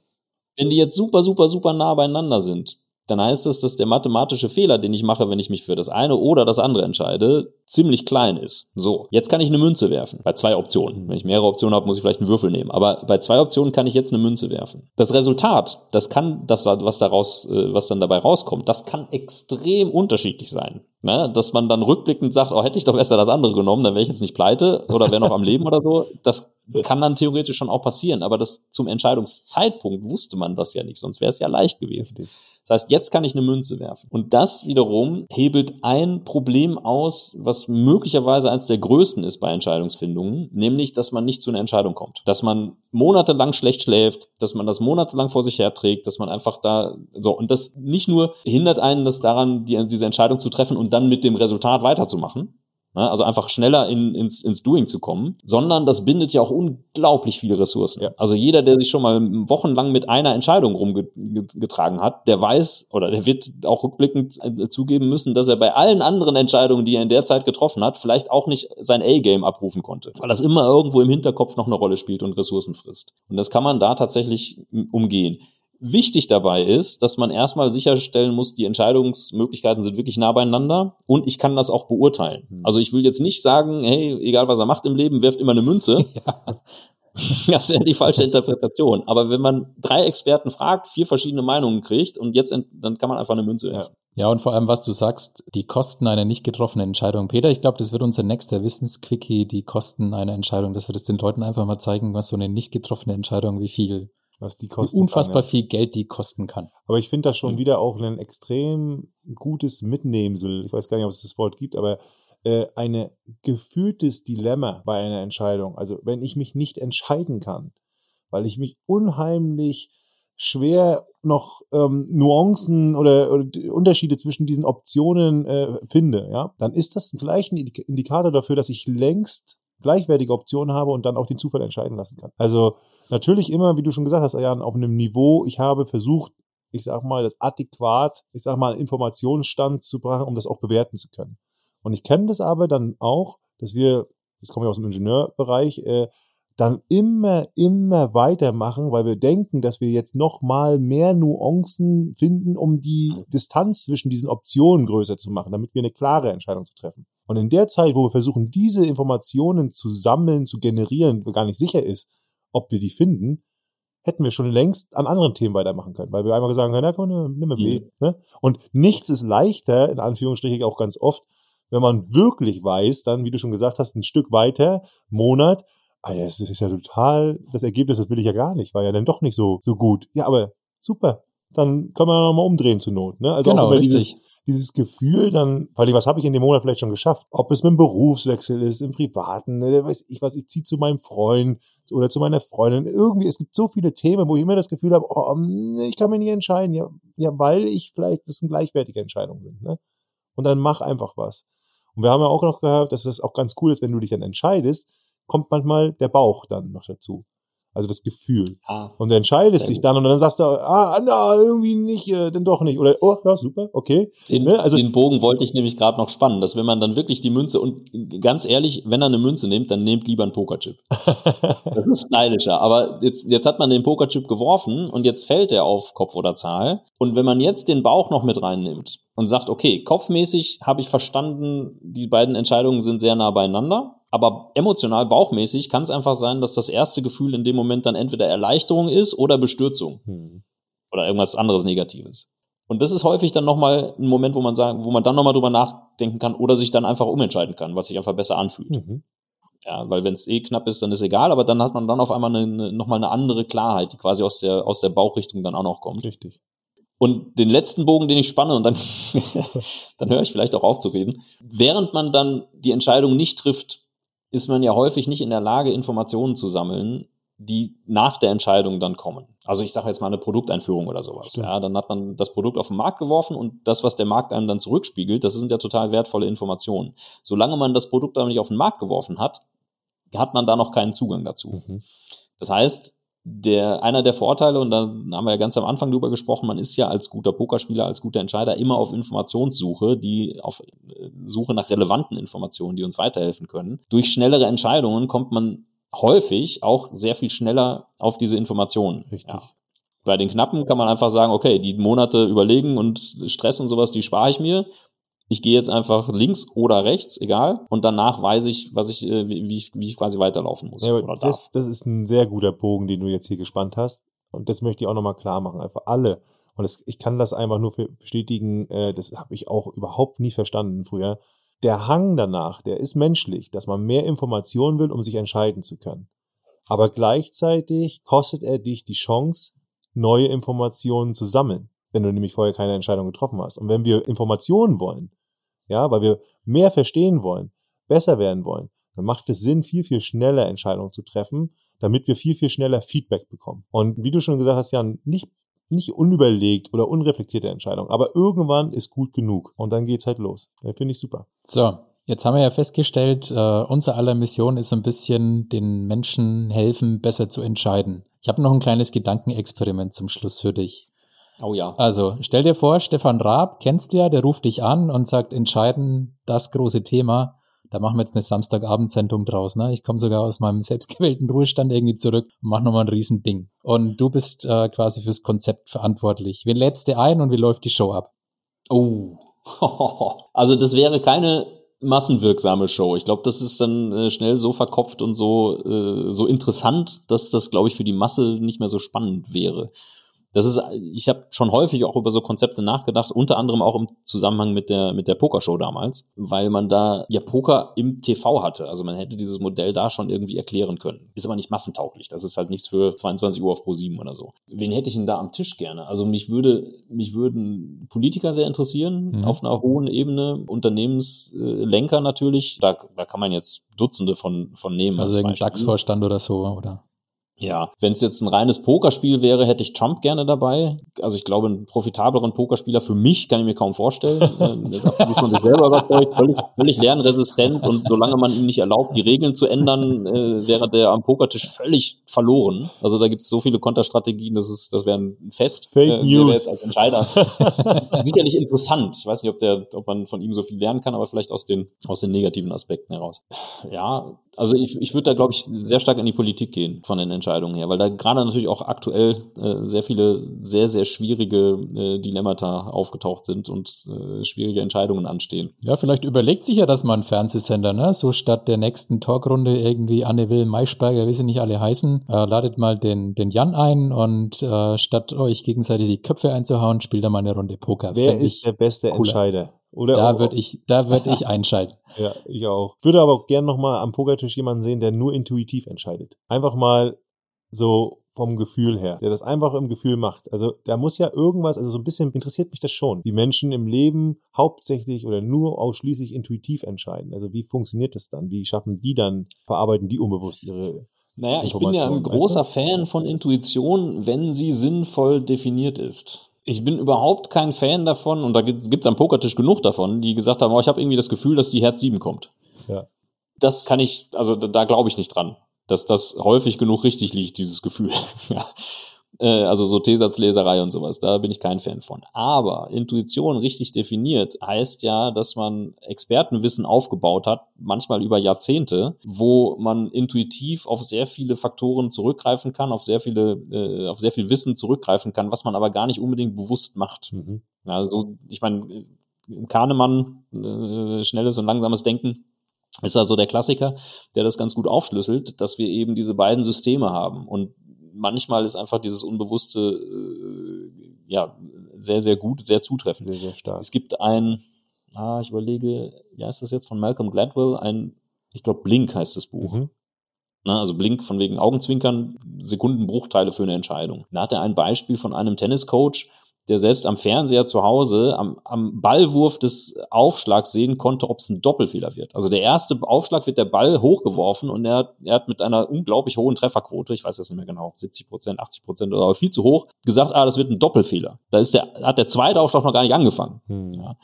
[SPEAKER 3] Wenn die jetzt super, super, super nah beieinander sind, dann heißt das, dass der mathematische Fehler, den ich mache, wenn ich mich für das eine oder das andere entscheide, ziemlich klein ist. So, jetzt kann ich eine Münze werfen. Bei zwei Optionen. Wenn ich mehrere Optionen habe, muss ich vielleicht einen Würfel nehmen. Aber bei zwei Optionen kann ich jetzt eine Münze werfen. Das Resultat, das kann, das was daraus, äh, was dann dabei rauskommt, das kann extrem unterschiedlich sein. Ne? Dass man dann rückblickend sagt, oh, hätte ich doch besser das andere genommen, dann wäre ich jetzt nicht pleite oder wäre noch am Leben oder so. Das kann dann theoretisch schon auch passieren. Aber das zum Entscheidungszeitpunkt wusste man das ja nicht, sonst wäre es ja leicht gewesen. Das heißt, jetzt kann ich eine Münze werfen. Und das wiederum hebelt ein Problem aus, was möglicherweise eines der größten ist bei Entscheidungsfindungen, nämlich, dass man nicht zu einer Entscheidung kommt. Dass man monatelang schlecht schläft, dass man das monatelang vor sich herträgt, dass man einfach da, so, und das nicht nur hindert einen, das daran, die, diese Entscheidung zu treffen und dann mit dem Resultat weiterzumachen? Also einfach schneller in, ins, ins Doing zu kommen, sondern das bindet ja auch unglaublich viele Ressourcen. Ja. Also jeder, der sich schon mal wochenlang mit einer Entscheidung rumgetragen hat, der weiß oder der wird auch rückblickend äh, zugeben müssen, dass er bei allen anderen Entscheidungen, die er in der Zeit getroffen hat, vielleicht auch nicht sein A-Game abrufen konnte, weil das immer irgendwo im Hinterkopf noch eine Rolle spielt und Ressourcen frisst. Und das kann man da tatsächlich umgehen. Wichtig dabei ist, dass man erstmal sicherstellen muss, die Entscheidungsmöglichkeiten sind wirklich nah beieinander und ich kann das auch beurteilen. Hm. Also ich will jetzt nicht sagen, hey, egal was er macht im Leben, wirft immer eine Münze. Ja. Das wäre die falsche Interpretation. Aber wenn man drei Experten fragt, vier verschiedene Meinungen kriegt und jetzt, dann kann man einfach eine Münze werfen.
[SPEAKER 2] Ja, und vor allem, was du sagst, die Kosten einer nicht getroffenen Entscheidung. Peter, ich glaube, das wird unser nächster Wissensquickie, die Kosten einer Entscheidung, dass wir das den Leuten einfach mal zeigen, was so eine nicht getroffene Entscheidung, wie viel was die kosten. Wie unfassbar kann, ja. viel Geld die kosten kann.
[SPEAKER 1] Aber ich finde das schon mhm. wieder auch ein extrem gutes Mitnehmsel. Ich weiß gar nicht, ob es das Wort gibt, aber äh, ein gefühltes Dilemma bei einer Entscheidung. Also wenn ich mich nicht entscheiden kann, weil ich mich unheimlich schwer noch ähm, Nuancen oder, oder Unterschiede zwischen diesen Optionen äh, finde, ja, dann ist das vielleicht ein Indikator dafür, dass ich längst gleichwertige Optionen habe und dann auch den Zufall entscheiden lassen kann. Also Natürlich immer, wie du schon gesagt hast, Jan, auf einem Niveau, ich habe versucht, ich sag mal, das adäquat, ich sag mal, Informationsstand zu bringen, um das auch bewerten zu können. Und ich kenne das aber dann auch, dass wir, das kommen ja aus dem Ingenieurbereich, äh, dann immer, immer weitermachen, weil wir denken, dass wir jetzt noch mal mehr Nuancen finden, um die Distanz zwischen diesen Optionen größer zu machen, damit wir eine klare Entscheidung zu treffen. Und in der Zeit, wo wir versuchen, diese Informationen zu sammeln, zu generieren, wo gar nicht sicher ist, ob wir die finden, hätten wir schon längst an anderen Themen weitermachen können, weil wir einmal gesagt haben, na komm, nimm mal B. Mhm. Ne? Und nichts ist leichter, in Anführungsstrichen auch ganz oft, wenn man wirklich weiß, dann, wie du schon gesagt hast, ein Stück weiter, Monat, ah ja, es ist ja total, das Ergebnis, das will ich ja gar nicht, war ja dann doch nicht so, so gut. Ja, aber super. Dann können wir nochmal umdrehen zur Not. Ne? Also
[SPEAKER 2] genau,
[SPEAKER 1] auch
[SPEAKER 2] richtig.
[SPEAKER 1] dieses, dieses Gefühl dann, weil was habe ich in dem Monat vielleicht schon geschafft? Ob es mit dem Berufswechsel ist, im Privaten, ne, weiß ich was, ich ziehe zu meinem Freund oder zu meiner Freundin. Irgendwie, es gibt so viele Themen, wo ich immer das Gefühl habe, oh, ich kann mich nicht entscheiden. Ja, ja, weil ich vielleicht, das sind gleichwertige Entscheidungen sind. Ne? Und dann mach einfach was. Und wir haben ja auch noch gehört, dass das auch ganz cool ist, wenn du dich dann entscheidest, kommt manchmal der Bauch dann noch dazu. Also das Gefühl. Ah, und du entscheidest dich dann und dann sagst du, ah, na, irgendwie nicht, äh, denn doch nicht. Oder, oh, ja, super, okay.
[SPEAKER 3] Den, ne? also, den Bogen wollte ich nämlich gerade noch spannen, dass wenn man dann wirklich die Münze, und ganz ehrlich, wenn er eine Münze nimmt, dann nehmt lieber einen Pokerchip. das ist stylischer. Aber jetzt, jetzt hat man den Pokerchip geworfen und jetzt fällt er auf Kopf oder Zahl. Und wenn man jetzt den Bauch noch mit reinnimmt und sagt, okay, kopfmäßig habe ich verstanden, die beiden Entscheidungen sind sehr nah beieinander aber emotional, bauchmäßig kann es einfach sein, dass das erste Gefühl in dem Moment dann entweder Erleichterung ist oder Bestürzung. Hm. Oder irgendwas anderes Negatives. Und das ist häufig dann nochmal ein Moment, wo man sagen, wo man dann nochmal drüber nachdenken kann oder sich dann einfach umentscheiden kann, was sich einfach besser anfühlt. Mhm. Ja, weil wenn es eh knapp ist, dann ist egal, aber dann hat man dann auf einmal eine, nochmal eine andere Klarheit, die quasi aus der, aus der Bauchrichtung dann auch noch kommt.
[SPEAKER 1] Richtig.
[SPEAKER 3] Und den letzten Bogen, den ich spanne, und dann, dann höre ich vielleicht auch auf zu reden. Während man dann die Entscheidung nicht trifft, ist man ja häufig nicht in der Lage, Informationen zu sammeln, die nach der Entscheidung dann kommen. Also ich sage jetzt mal eine Produkteinführung oder sowas. Ja, dann hat man das Produkt auf den Markt geworfen und das, was der Markt einem dann zurückspiegelt, das sind ja total wertvolle Informationen. Solange man das Produkt aber nicht auf den Markt geworfen hat, hat man da noch keinen Zugang dazu. Mhm. Das heißt, der, einer der Vorteile, und da haben wir ja ganz am Anfang drüber gesprochen, man ist ja als guter Pokerspieler, als guter Entscheider immer auf Informationssuche, die auf äh, Suche nach relevanten Informationen, die uns weiterhelfen können. Durch schnellere Entscheidungen kommt man häufig auch sehr viel schneller auf diese Informationen. Richtig. Ja. Bei den Knappen kann man einfach sagen, okay, die Monate überlegen und Stress und sowas, die spare ich mir ich gehe jetzt einfach links oder rechts, egal, und danach weiß ich, was ich, äh, wie, ich, wie ich quasi weiterlaufen muss.
[SPEAKER 1] Ja, oder das, das ist ein sehr guter Bogen, den du jetzt hier gespannt hast. Und das möchte ich auch nochmal klar machen. Einfach alle. Und das, ich kann das einfach nur bestätigen, äh, das habe ich auch überhaupt nie verstanden früher. Der Hang danach, der ist menschlich, dass man mehr Informationen will, um sich entscheiden zu können. Aber gleichzeitig kostet er dich die Chance, neue Informationen zu sammeln wenn du nämlich vorher keine Entscheidung getroffen hast. Und wenn wir Informationen wollen, ja, weil wir mehr verstehen wollen, besser werden wollen, dann macht es Sinn, viel, viel schneller Entscheidungen zu treffen, damit wir viel, viel schneller Feedback bekommen. Und wie du schon gesagt hast, Jan, nicht, nicht unüberlegt oder unreflektierte Entscheidung, aber irgendwann ist gut genug. Und dann geht's halt los. Finde ich super.
[SPEAKER 2] So, Jetzt haben wir ja festgestellt, äh, unser aller Mission ist so ein bisschen den Menschen helfen, besser zu entscheiden. Ich habe noch ein kleines Gedankenexperiment zum Schluss für dich.
[SPEAKER 3] Oh ja.
[SPEAKER 2] Also stell dir vor, Stefan Raab, kennst du ja, der ruft dich an und sagt, entscheiden das große Thema. Da machen wir jetzt eine Samstagabendsendung draus. Ne? Ich komme sogar aus meinem selbstgewählten Ruhestand irgendwie zurück und mache nochmal ein Riesending. Und du bist äh, quasi fürs Konzept verantwortlich. Wen lädst du ein und wie läuft die Show ab?
[SPEAKER 3] Oh, also das wäre keine massenwirksame Show. Ich glaube, das ist dann äh, schnell so verkopft und so äh, so interessant, dass das, glaube ich, für die Masse nicht mehr so spannend wäre das ist, ich habe schon häufig auch über so Konzepte nachgedacht, unter anderem auch im Zusammenhang mit der mit der Pokershow damals, weil man da ja Poker im TV hatte. Also man hätte dieses Modell da schon irgendwie erklären können. Ist aber nicht massentauglich. Das ist halt nichts für 22 Uhr auf Pro 7 oder so. Wen hätte ich denn da am Tisch gerne? Also mich würde mich würden Politiker sehr interessieren mhm. auf einer hohen Ebene, Unternehmenslenker natürlich. Da, da kann man jetzt Dutzende von von nehmen.
[SPEAKER 2] Also irgendein DAX-Vorstand oder so, oder?
[SPEAKER 3] Ja, wenn es jetzt ein reines Pokerspiel wäre, hätte ich Trump gerne dabei. Also ich glaube, einen profitableren Pokerspieler für mich kann ich mir kaum vorstellen. Der ist absolut von sich selber überzeugt, völlig, völlig lernresistent und solange man ihm nicht erlaubt, die Regeln zu ändern, äh, wäre der am Pokertisch völlig verloren. Also da gibt es so viele Konterstrategien, das ist, das wäre ein Fest.
[SPEAKER 1] Fake äh, News.
[SPEAKER 3] als Entscheider. Sicherlich interessant. Ich weiß nicht, ob der, ob man von ihm so viel lernen kann, aber vielleicht aus den, aus den negativen Aspekten heraus. Ja, also ich, ich würde da, glaube ich, sehr stark in die Politik gehen von den Entscheidungen her, weil da gerade natürlich auch aktuell äh, sehr viele sehr, sehr schwierige äh, Dilemmata aufgetaucht sind und äh, schwierige Entscheidungen anstehen.
[SPEAKER 2] Ja, vielleicht überlegt sich ja das mal ein Fernsehsender, ne? So statt der nächsten Talkrunde irgendwie Anne Will, Maischberger, wie sie nicht alle heißen, äh, ladet mal den, den Jan ein und äh, statt euch gegenseitig die Köpfe einzuhauen, spielt er mal eine Runde Poker.
[SPEAKER 1] Wer Fänd ist der beste cooler. Entscheider?
[SPEAKER 2] Oder da würde ich, da würde ich einschalten.
[SPEAKER 1] Ja, ich auch. Würde aber auch gern nochmal am Pokertisch jemanden sehen, der nur intuitiv entscheidet. Einfach mal so vom Gefühl her, der das einfach im Gefühl macht. Also da muss ja irgendwas, also so ein bisschen interessiert mich das schon. Die Menschen im Leben hauptsächlich oder nur ausschließlich intuitiv entscheiden. Also wie funktioniert das dann? Wie schaffen die dann, verarbeiten die unbewusst ihre
[SPEAKER 3] naja, ich bin ja ein großer? Fan von Intuition, wenn sie sinnvoll definiert ist ich bin überhaupt kein Fan davon, und da gibt es am Pokertisch genug davon, die gesagt haben, oh, ich habe irgendwie das Gefühl, dass die Herz 7 kommt.
[SPEAKER 1] Ja.
[SPEAKER 3] Das kann ich, also da, da glaube ich nicht dran, dass das häufig genug richtig liegt, dieses Gefühl. Äh, also so T-Satzleserei und sowas, da bin ich kein Fan von. Aber Intuition richtig definiert heißt ja, dass man Expertenwissen aufgebaut hat, manchmal über Jahrzehnte, wo man intuitiv auf sehr viele Faktoren zurückgreifen kann, auf sehr viele, äh, auf sehr viel Wissen zurückgreifen kann, was man aber gar nicht unbedingt bewusst macht. Mhm. Also ich meine, Kahnemann, äh, schnelles und langsames Denken, ist also der Klassiker, der das ganz gut aufschlüsselt, dass wir eben diese beiden Systeme haben. Und manchmal ist einfach dieses Unbewusste äh, ja sehr, sehr gut, sehr zutreffend.
[SPEAKER 1] Sehr, sehr stark.
[SPEAKER 3] Es, es gibt ein, ah, ich überlege, ja, ist das jetzt von Malcolm Gladwell, ein, ich glaube, Blink heißt das Buch. Mhm. Na, also Blink von wegen Augenzwinkern, Sekundenbruchteile für eine Entscheidung. Da hat er ein Beispiel von einem Tenniscoach, der selbst am Fernseher zu Hause am, am Ballwurf des Aufschlags sehen konnte, ob es ein Doppelfehler wird. Also der erste Aufschlag wird der Ball hochgeworfen und er, er hat mit einer unglaublich hohen Trefferquote, ich weiß jetzt nicht mehr genau, 70 Prozent, 80 Prozent oder viel zu hoch, gesagt, ah, das wird ein Doppelfehler. Da ist der, hat der zweite Aufschlag noch gar nicht angefangen. Hm. Ja.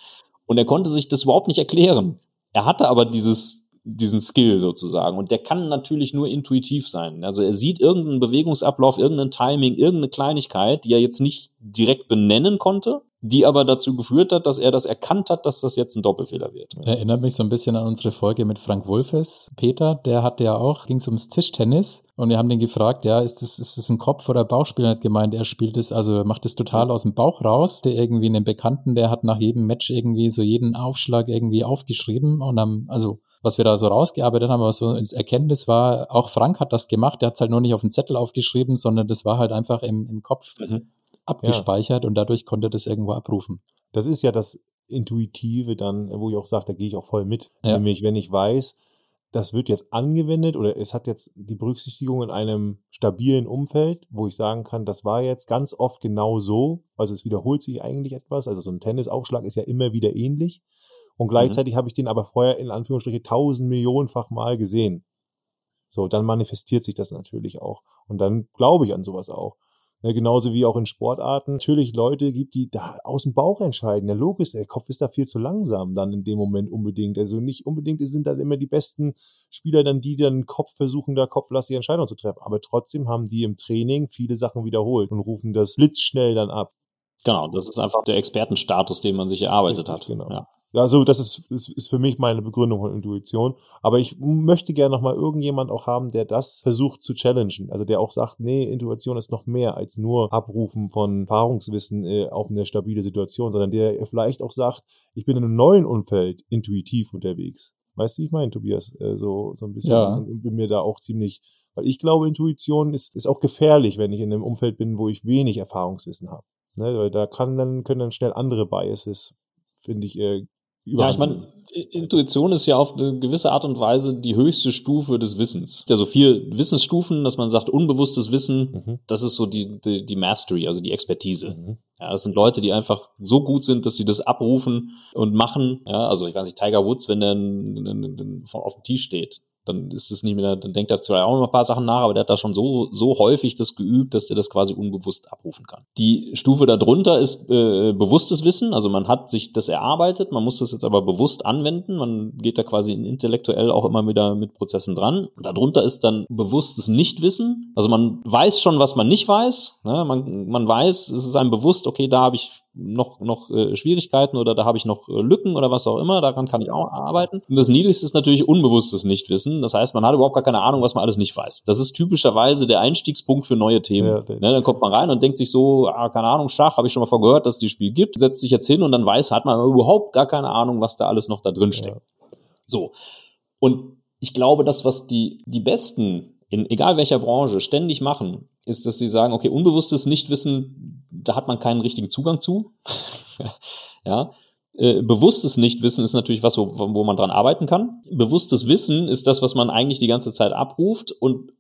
[SPEAKER 3] Und er konnte sich das überhaupt nicht erklären. Er hatte aber dieses diesen Skill sozusagen. Und der kann natürlich nur intuitiv sein. Also er sieht irgendeinen Bewegungsablauf, irgendein Timing, irgendeine Kleinigkeit, die er jetzt nicht direkt benennen konnte, die aber dazu geführt hat, dass er das erkannt hat, dass das jetzt ein Doppelfehler wird.
[SPEAKER 2] Erinnert mich so ein bisschen an unsere Folge mit Frank Wulfes. Peter, der hatte ja auch, ging es ums Tischtennis und wir haben den gefragt, ja, ist das, ist das ein Kopf- oder Bauchspiel? Er hat gemeint, er spielt es, also macht es total aus dem Bauch raus. Der irgendwie einen Bekannten, der hat nach jedem Match irgendwie so jeden Aufschlag irgendwie aufgeschrieben und dann, also was wir da so rausgearbeitet haben, was so ins Erkenntnis war, auch Frank hat das gemacht, der hat es halt nur nicht auf den Zettel aufgeschrieben, sondern das war halt einfach im, im Kopf mhm. abgespeichert ja. und dadurch konnte das irgendwo abrufen.
[SPEAKER 1] Das ist ja das Intuitive dann, wo ich auch sage, da gehe ich auch voll mit. Ja. Nämlich, wenn ich weiß, das wird jetzt angewendet oder es hat jetzt die Berücksichtigung in einem stabilen Umfeld, wo ich sagen kann, das war jetzt ganz oft genau so. Also es wiederholt sich eigentlich etwas. Also so ein Tennisaufschlag ist ja immer wieder ähnlich. Und mhm. gleichzeitig mhm. habe ich den aber vorher in Anführungsstrichen tausend Millionenfach mal gesehen. So, dann manifestiert sich das natürlich auch. Und dann glaube ich an sowas auch. Ne, genauso wie auch in Sportarten natürlich Leute gibt, die da aus dem Bauch entscheiden. Ja, logisch, der Kopf ist da viel zu langsam dann in dem Moment unbedingt. Also nicht unbedingt sind da immer die besten Spieler dann, die dann Kopf versuchen, da kopflastige Entscheidungen zu treffen. Aber trotzdem haben die im Training viele Sachen wiederholt und rufen das blitzschnell dann ab.
[SPEAKER 3] Genau, das ist einfach der Expertenstatus, den man sich erarbeitet Richtig, hat.
[SPEAKER 1] Genau. Ja. Also das ist, ist, ist für mich meine Begründung von Intuition. Aber ich möchte gerne nochmal irgendjemand auch haben, der das versucht zu challengen. Also der auch sagt, nee, Intuition ist noch mehr als nur Abrufen von Erfahrungswissen äh, auf eine stabile Situation, sondern der vielleicht auch sagt, ich bin in einem neuen Umfeld intuitiv unterwegs. Weißt du, wie ich meine, Tobias? Äh, so, so ein bisschen ja. und bin mir da auch ziemlich, weil ich glaube, Intuition ist, ist auch gefährlich, wenn ich in einem Umfeld bin, wo ich wenig Erfahrungswissen habe. Ne, weil da kann dann, können dann schnell andere Biases, finde ich, äh,
[SPEAKER 3] ja, ich meine, Intuition ist ja auf eine gewisse Art und Weise die höchste Stufe des Wissens. Ja, so vier Wissensstufen, dass man sagt, unbewusstes Wissen, mhm. das ist so die, die, die, Mastery, also die Expertise. Mhm. Ja, das sind Leute, die einfach so gut sind, dass sie das abrufen und machen. Ja, also ich weiß nicht, Tiger Woods, wenn der auf dem Tisch steht, dann ist es nicht mehr, dann denkt er zwar auch noch ein paar Sachen nach, aber der hat da schon so, so häufig das geübt, dass der das quasi unbewusst abrufen kann. Die Stufe darunter ist äh, bewusstes Wissen, also man hat sich das erarbeitet, man muss das jetzt aber bewusst anwenden, man geht da quasi intellektuell auch immer wieder mit Prozessen dran. Darunter ist dann bewusstes Nichtwissen, also man weiß schon, was man nicht weiß, ne? man, man weiß, es ist einem bewusst, okay, da habe ich noch, noch äh, Schwierigkeiten oder da habe ich noch äh, Lücken oder was auch immer, daran kann ich auch arbeiten. Und das Niedrigste ist natürlich unbewusstes Nichtwissen. Das heißt, man hat überhaupt gar keine Ahnung, was man alles nicht weiß. Das ist typischerweise der Einstiegspunkt für neue Themen. Ja, ne, dann kommt man rein und denkt sich so, ah, keine Ahnung, Schach, habe ich schon mal vorgehört, dass es die Spiel gibt, setzt sich jetzt hin und dann weiß, hat man überhaupt gar keine Ahnung, was da alles noch da drin steckt. Ja. So. Und ich glaube, das, was die, die Besten in egal welcher Branche ständig machen, ist, dass sie sagen, okay, unbewusstes Nichtwissen, da hat man keinen richtigen Zugang zu. ja. Äh, bewusstes Nichtwissen ist natürlich was, wo, wo man dran arbeiten kann. Bewusstes Wissen ist das, was man eigentlich die ganze Zeit abruft und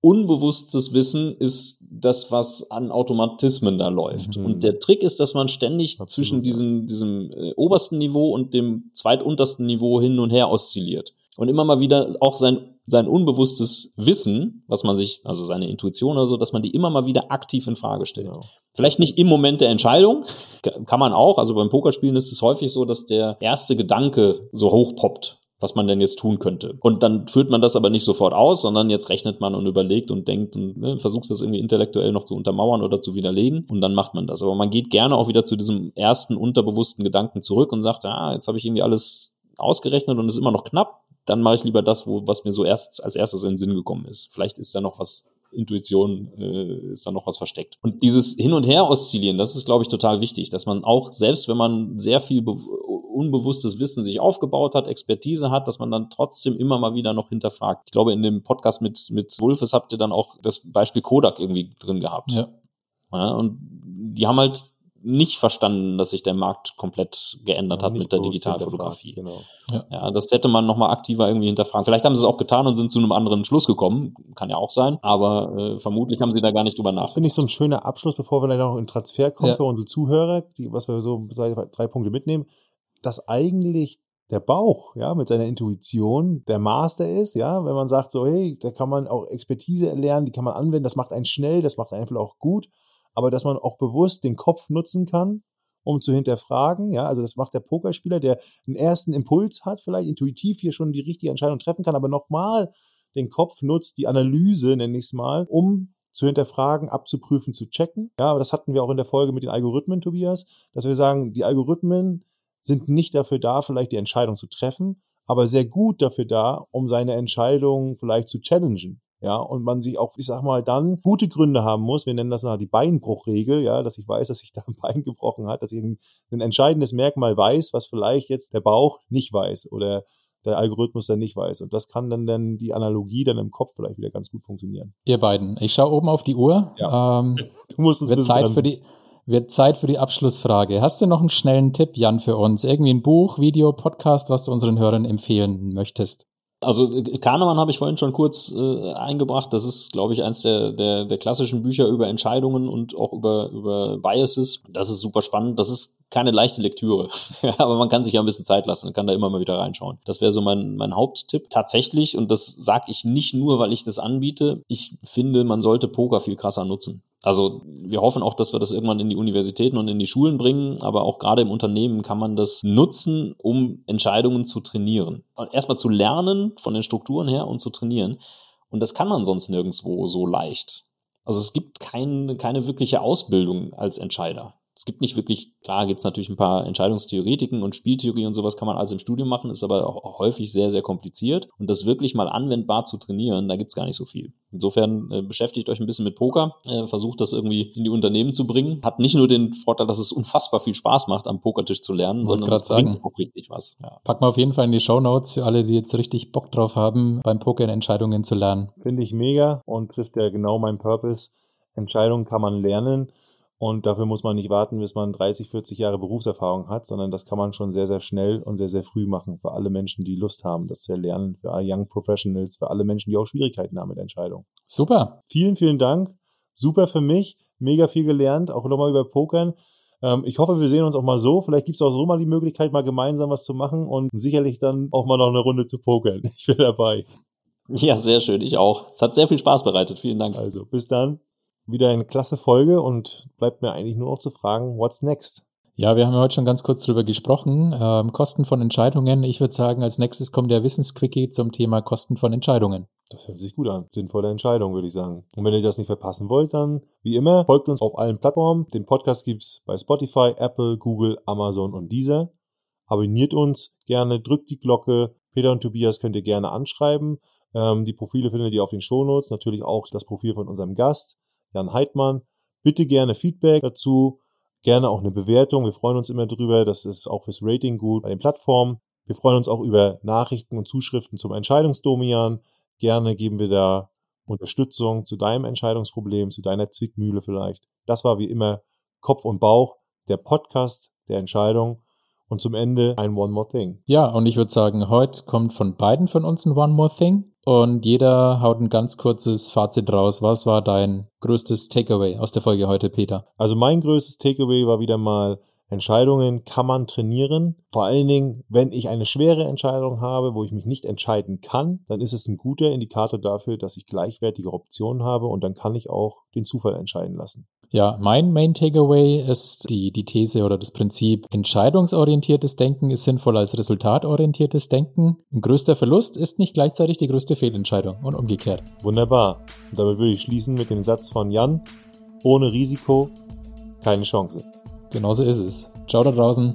[SPEAKER 3] unbewusstes Wissen ist das, was an Automatismen da läuft. Mhm. Und der Trick ist, dass man ständig Absolut, zwischen diesem, diesem äh, obersten Niveau und dem zweituntersten Niveau hin und her oszilliert. Und immer mal wieder auch sein sein unbewusstes Wissen, was man sich, also seine Intuition oder so, dass man die immer mal wieder aktiv in Frage stellt. Genau. Vielleicht nicht im Moment der Entscheidung, kann man auch. Also beim Pokerspielen ist es häufig so, dass der erste Gedanke so hochpoppt was man denn jetzt tun könnte. Und dann führt man das aber nicht sofort aus, sondern jetzt rechnet man und überlegt und denkt und ne, versucht das irgendwie intellektuell noch zu untermauern oder zu widerlegen und dann macht man das. Aber man geht gerne auch wieder zu diesem ersten unterbewussten Gedanken zurück und sagt, ah, jetzt habe ich irgendwie alles ausgerechnet und es ist immer noch knapp dann mache ich lieber das, wo, was mir so erst als erstes in den Sinn gekommen ist. Vielleicht ist da noch was Intuition äh, ist da noch was versteckt. Und dieses Hin und Her oszillieren, das ist, glaube ich, total wichtig, dass man auch, selbst wenn man sehr viel unbewusstes Wissen sich aufgebaut hat, Expertise hat, dass man dann trotzdem immer mal wieder noch hinterfragt. Ich glaube, in dem Podcast mit, mit Wulfes habt ihr dann auch das Beispiel Kodak irgendwie drin gehabt. Ja. ja und die haben halt nicht verstanden, dass sich der Markt komplett geändert ja, hat mit der Digitalfotografie. Genau. Ja. ja. das hätte man nochmal aktiver irgendwie hinterfragen. Vielleicht haben sie es auch getan und sind zu einem anderen Schluss gekommen. Kann ja auch sein. Aber äh, vermutlich haben sie da gar nicht drüber nachgedacht.
[SPEAKER 1] Das finde ich so ein schöner Abschluss, bevor wir dann noch in Transfer kommen ja. für unsere Zuhörer, die, was wir so drei Punkte mitnehmen, dass eigentlich der Bauch, ja, mit seiner Intuition der Master ist, ja, wenn man sagt so, hey, da kann man auch Expertise erlernen, die kann man anwenden, das macht einen schnell, das macht einen einfach auch gut, aber dass man auch bewusst den Kopf nutzen kann, um zu hinterfragen, ja, also das macht der Pokerspieler, der einen ersten Impuls hat, vielleicht intuitiv hier schon die richtige Entscheidung treffen kann, aber nochmal den Kopf nutzt, die Analyse, nenne ich es mal, um zu hinterfragen, abzuprüfen, zu checken. Ja, aber das hatten wir auch in der Folge mit den Algorithmen, Tobias, dass wir sagen, die Algorithmen sind nicht dafür da, vielleicht die Entscheidung zu treffen, aber sehr gut dafür da, um seine Entscheidung vielleicht zu challengen. Ja, und man sich auch, ich sag mal, dann gute Gründe haben muss. Wir nennen das nach die Beinbruchregel, ja, dass ich weiß, dass sich da ein Bein gebrochen hat, dass ich ein, ein entscheidendes Merkmal weiß, was vielleicht jetzt der Bauch nicht weiß oder der Algorithmus dann nicht weiß. Und das kann dann, dann die Analogie dann im Kopf vielleicht wieder ganz gut funktionieren.
[SPEAKER 2] Ihr beiden. Ich schaue oben auf die Uhr.
[SPEAKER 1] Ja. Ähm, du musst es
[SPEAKER 2] wird Zeit für die wird Zeit für die Abschlussfrage. Hast du noch einen schnellen Tipp, Jan, für uns? Irgendwie ein Buch, Video, Podcast, was du unseren Hörern empfehlen möchtest?
[SPEAKER 3] Also äh, Kahnemann habe ich vorhin schon kurz äh, eingebracht. Das ist, glaube ich, eins der, der, der klassischen Bücher über Entscheidungen und auch über, über Biases. Das ist super spannend. Das ist keine leichte Lektüre, aber man kann sich ja ein bisschen Zeit lassen und kann da immer mal wieder reinschauen. Das wäre so mein, mein Haupttipp. Tatsächlich, und das sage ich nicht nur, weil ich das anbiete, ich finde, man sollte Poker viel krasser nutzen. Also wir hoffen auch, dass wir das irgendwann in die Universitäten und in die Schulen bringen, aber auch gerade im Unternehmen kann man das nutzen, um Entscheidungen zu trainieren. Erstmal zu lernen von den Strukturen her und zu trainieren. Und das kann man sonst nirgendwo so leicht. Also es gibt kein, keine wirkliche Ausbildung als Entscheider es gibt nicht wirklich, klar gibt es natürlich ein paar Entscheidungstheoretiken und Spieltheorie und sowas kann man alles im Studium machen, ist aber auch häufig sehr, sehr kompliziert. Und das wirklich mal anwendbar zu trainieren, da gibt es gar nicht so viel. Insofern äh, beschäftigt euch ein bisschen mit Poker, äh, versucht das irgendwie in die Unternehmen zu bringen. Hat nicht nur den Vorteil, dass es unfassbar viel Spaß macht, am Pokertisch zu lernen, sondern es bringt auch richtig was.
[SPEAKER 2] Ja. Packen wir auf jeden Fall in die Show Notes für alle, die jetzt richtig Bock drauf haben, beim Poker Entscheidungen zu lernen.
[SPEAKER 1] Finde ich mega und trifft ja genau meinen Purpose. Entscheidungen kann man lernen. Und dafür muss man nicht warten, bis man 30, 40 Jahre Berufserfahrung hat, sondern das kann man schon sehr, sehr schnell und sehr, sehr früh machen für alle Menschen, die Lust haben, das zu erlernen, für Young Professionals, für alle Menschen, die auch Schwierigkeiten haben mit Entscheidungen.
[SPEAKER 2] Super.
[SPEAKER 1] Vielen, vielen Dank. Super für mich. Mega viel gelernt, auch nochmal über Pokern. Ähm, ich hoffe, wir sehen uns auch mal so. Vielleicht gibt es auch so mal die Möglichkeit, mal gemeinsam was zu machen und sicherlich dann auch mal noch eine Runde zu pokern. Ich bin dabei.
[SPEAKER 3] Ja, sehr schön. Ich auch. Es hat sehr viel Spaß bereitet. Vielen Dank.
[SPEAKER 1] Also, bis dann wieder eine klasse Folge und bleibt mir eigentlich nur noch zu fragen, what's next?
[SPEAKER 2] Ja, wir haben heute schon ganz kurz drüber gesprochen. Ähm, Kosten von Entscheidungen. Ich würde sagen, als nächstes kommt der Wissensquickie zum Thema Kosten von Entscheidungen.
[SPEAKER 1] Das hört sich gut an. Sinnvolle Entscheidung, würde ich sagen. Und wenn ihr das nicht verpassen wollt, dann wie immer, folgt uns auf allen Plattformen. Den Podcast gibt's bei Spotify, Apple, Google, Amazon und Deezer. Abonniert uns gerne, drückt die Glocke. Peter und Tobias könnt ihr gerne anschreiben. Ähm, die Profile findet ihr auf den Shownotes. Natürlich auch das Profil von unserem Gast. Jan Heidmann. Bitte gerne Feedback dazu, gerne auch eine Bewertung. Wir freuen uns immer drüber. Das ist auch fürs Rating gut bei den Plattformen. Wir freuen uns auch über Nachrichten und Zuschriften zum Entscheidungsdomian. Gerne geben wir da Unterstützung zu deinem Entscheidungsproblem, zu deiner Zwickmühle vielleicht. Das war wie immer Kopf und Bauch, der Podcast der Entscheidung. Und zum Ende ein One More Thing.
[SPEAKER 2] Ja, und ich würde sagen, heute kommt von beiden von uns ein One More Thing. Und jeder haut ein ganz kurzes Fazit raus. Was war dein größtes Takeaway aus der Folge heute, Peter?
[SPEAKER 1] Also mein größtes Takeaway war wieder mal, Entscheidungen kann man trainieren. Vor allen Dingen, wenn ich eine schwere Entscheidung habe, wo ich mich nicht entscheiden kann, dann ist es ein guter Indikator dafür, dass ich gleichwertige Optionen habe und dann kann ich auch den Zufall entscheiden lassen.
[SPEAKER 2] Ja, mein Main Takeaway ist die, die These oder das Prinzip, entscheidungsorientiertes Denken ist sinnvoller als resultatorientiertes Denken. Ein größter Verlust ist nicht gleichzeitig die größte Fehlentscheidung und umgekehrt.
[SPEAKER 1] Wunderbar. Und damit würde ich schließen mit dem Satz von Jan, ohne Risiko keine Chance.
[SPEAKER 2] Genauso ist es. Ciao da draußen.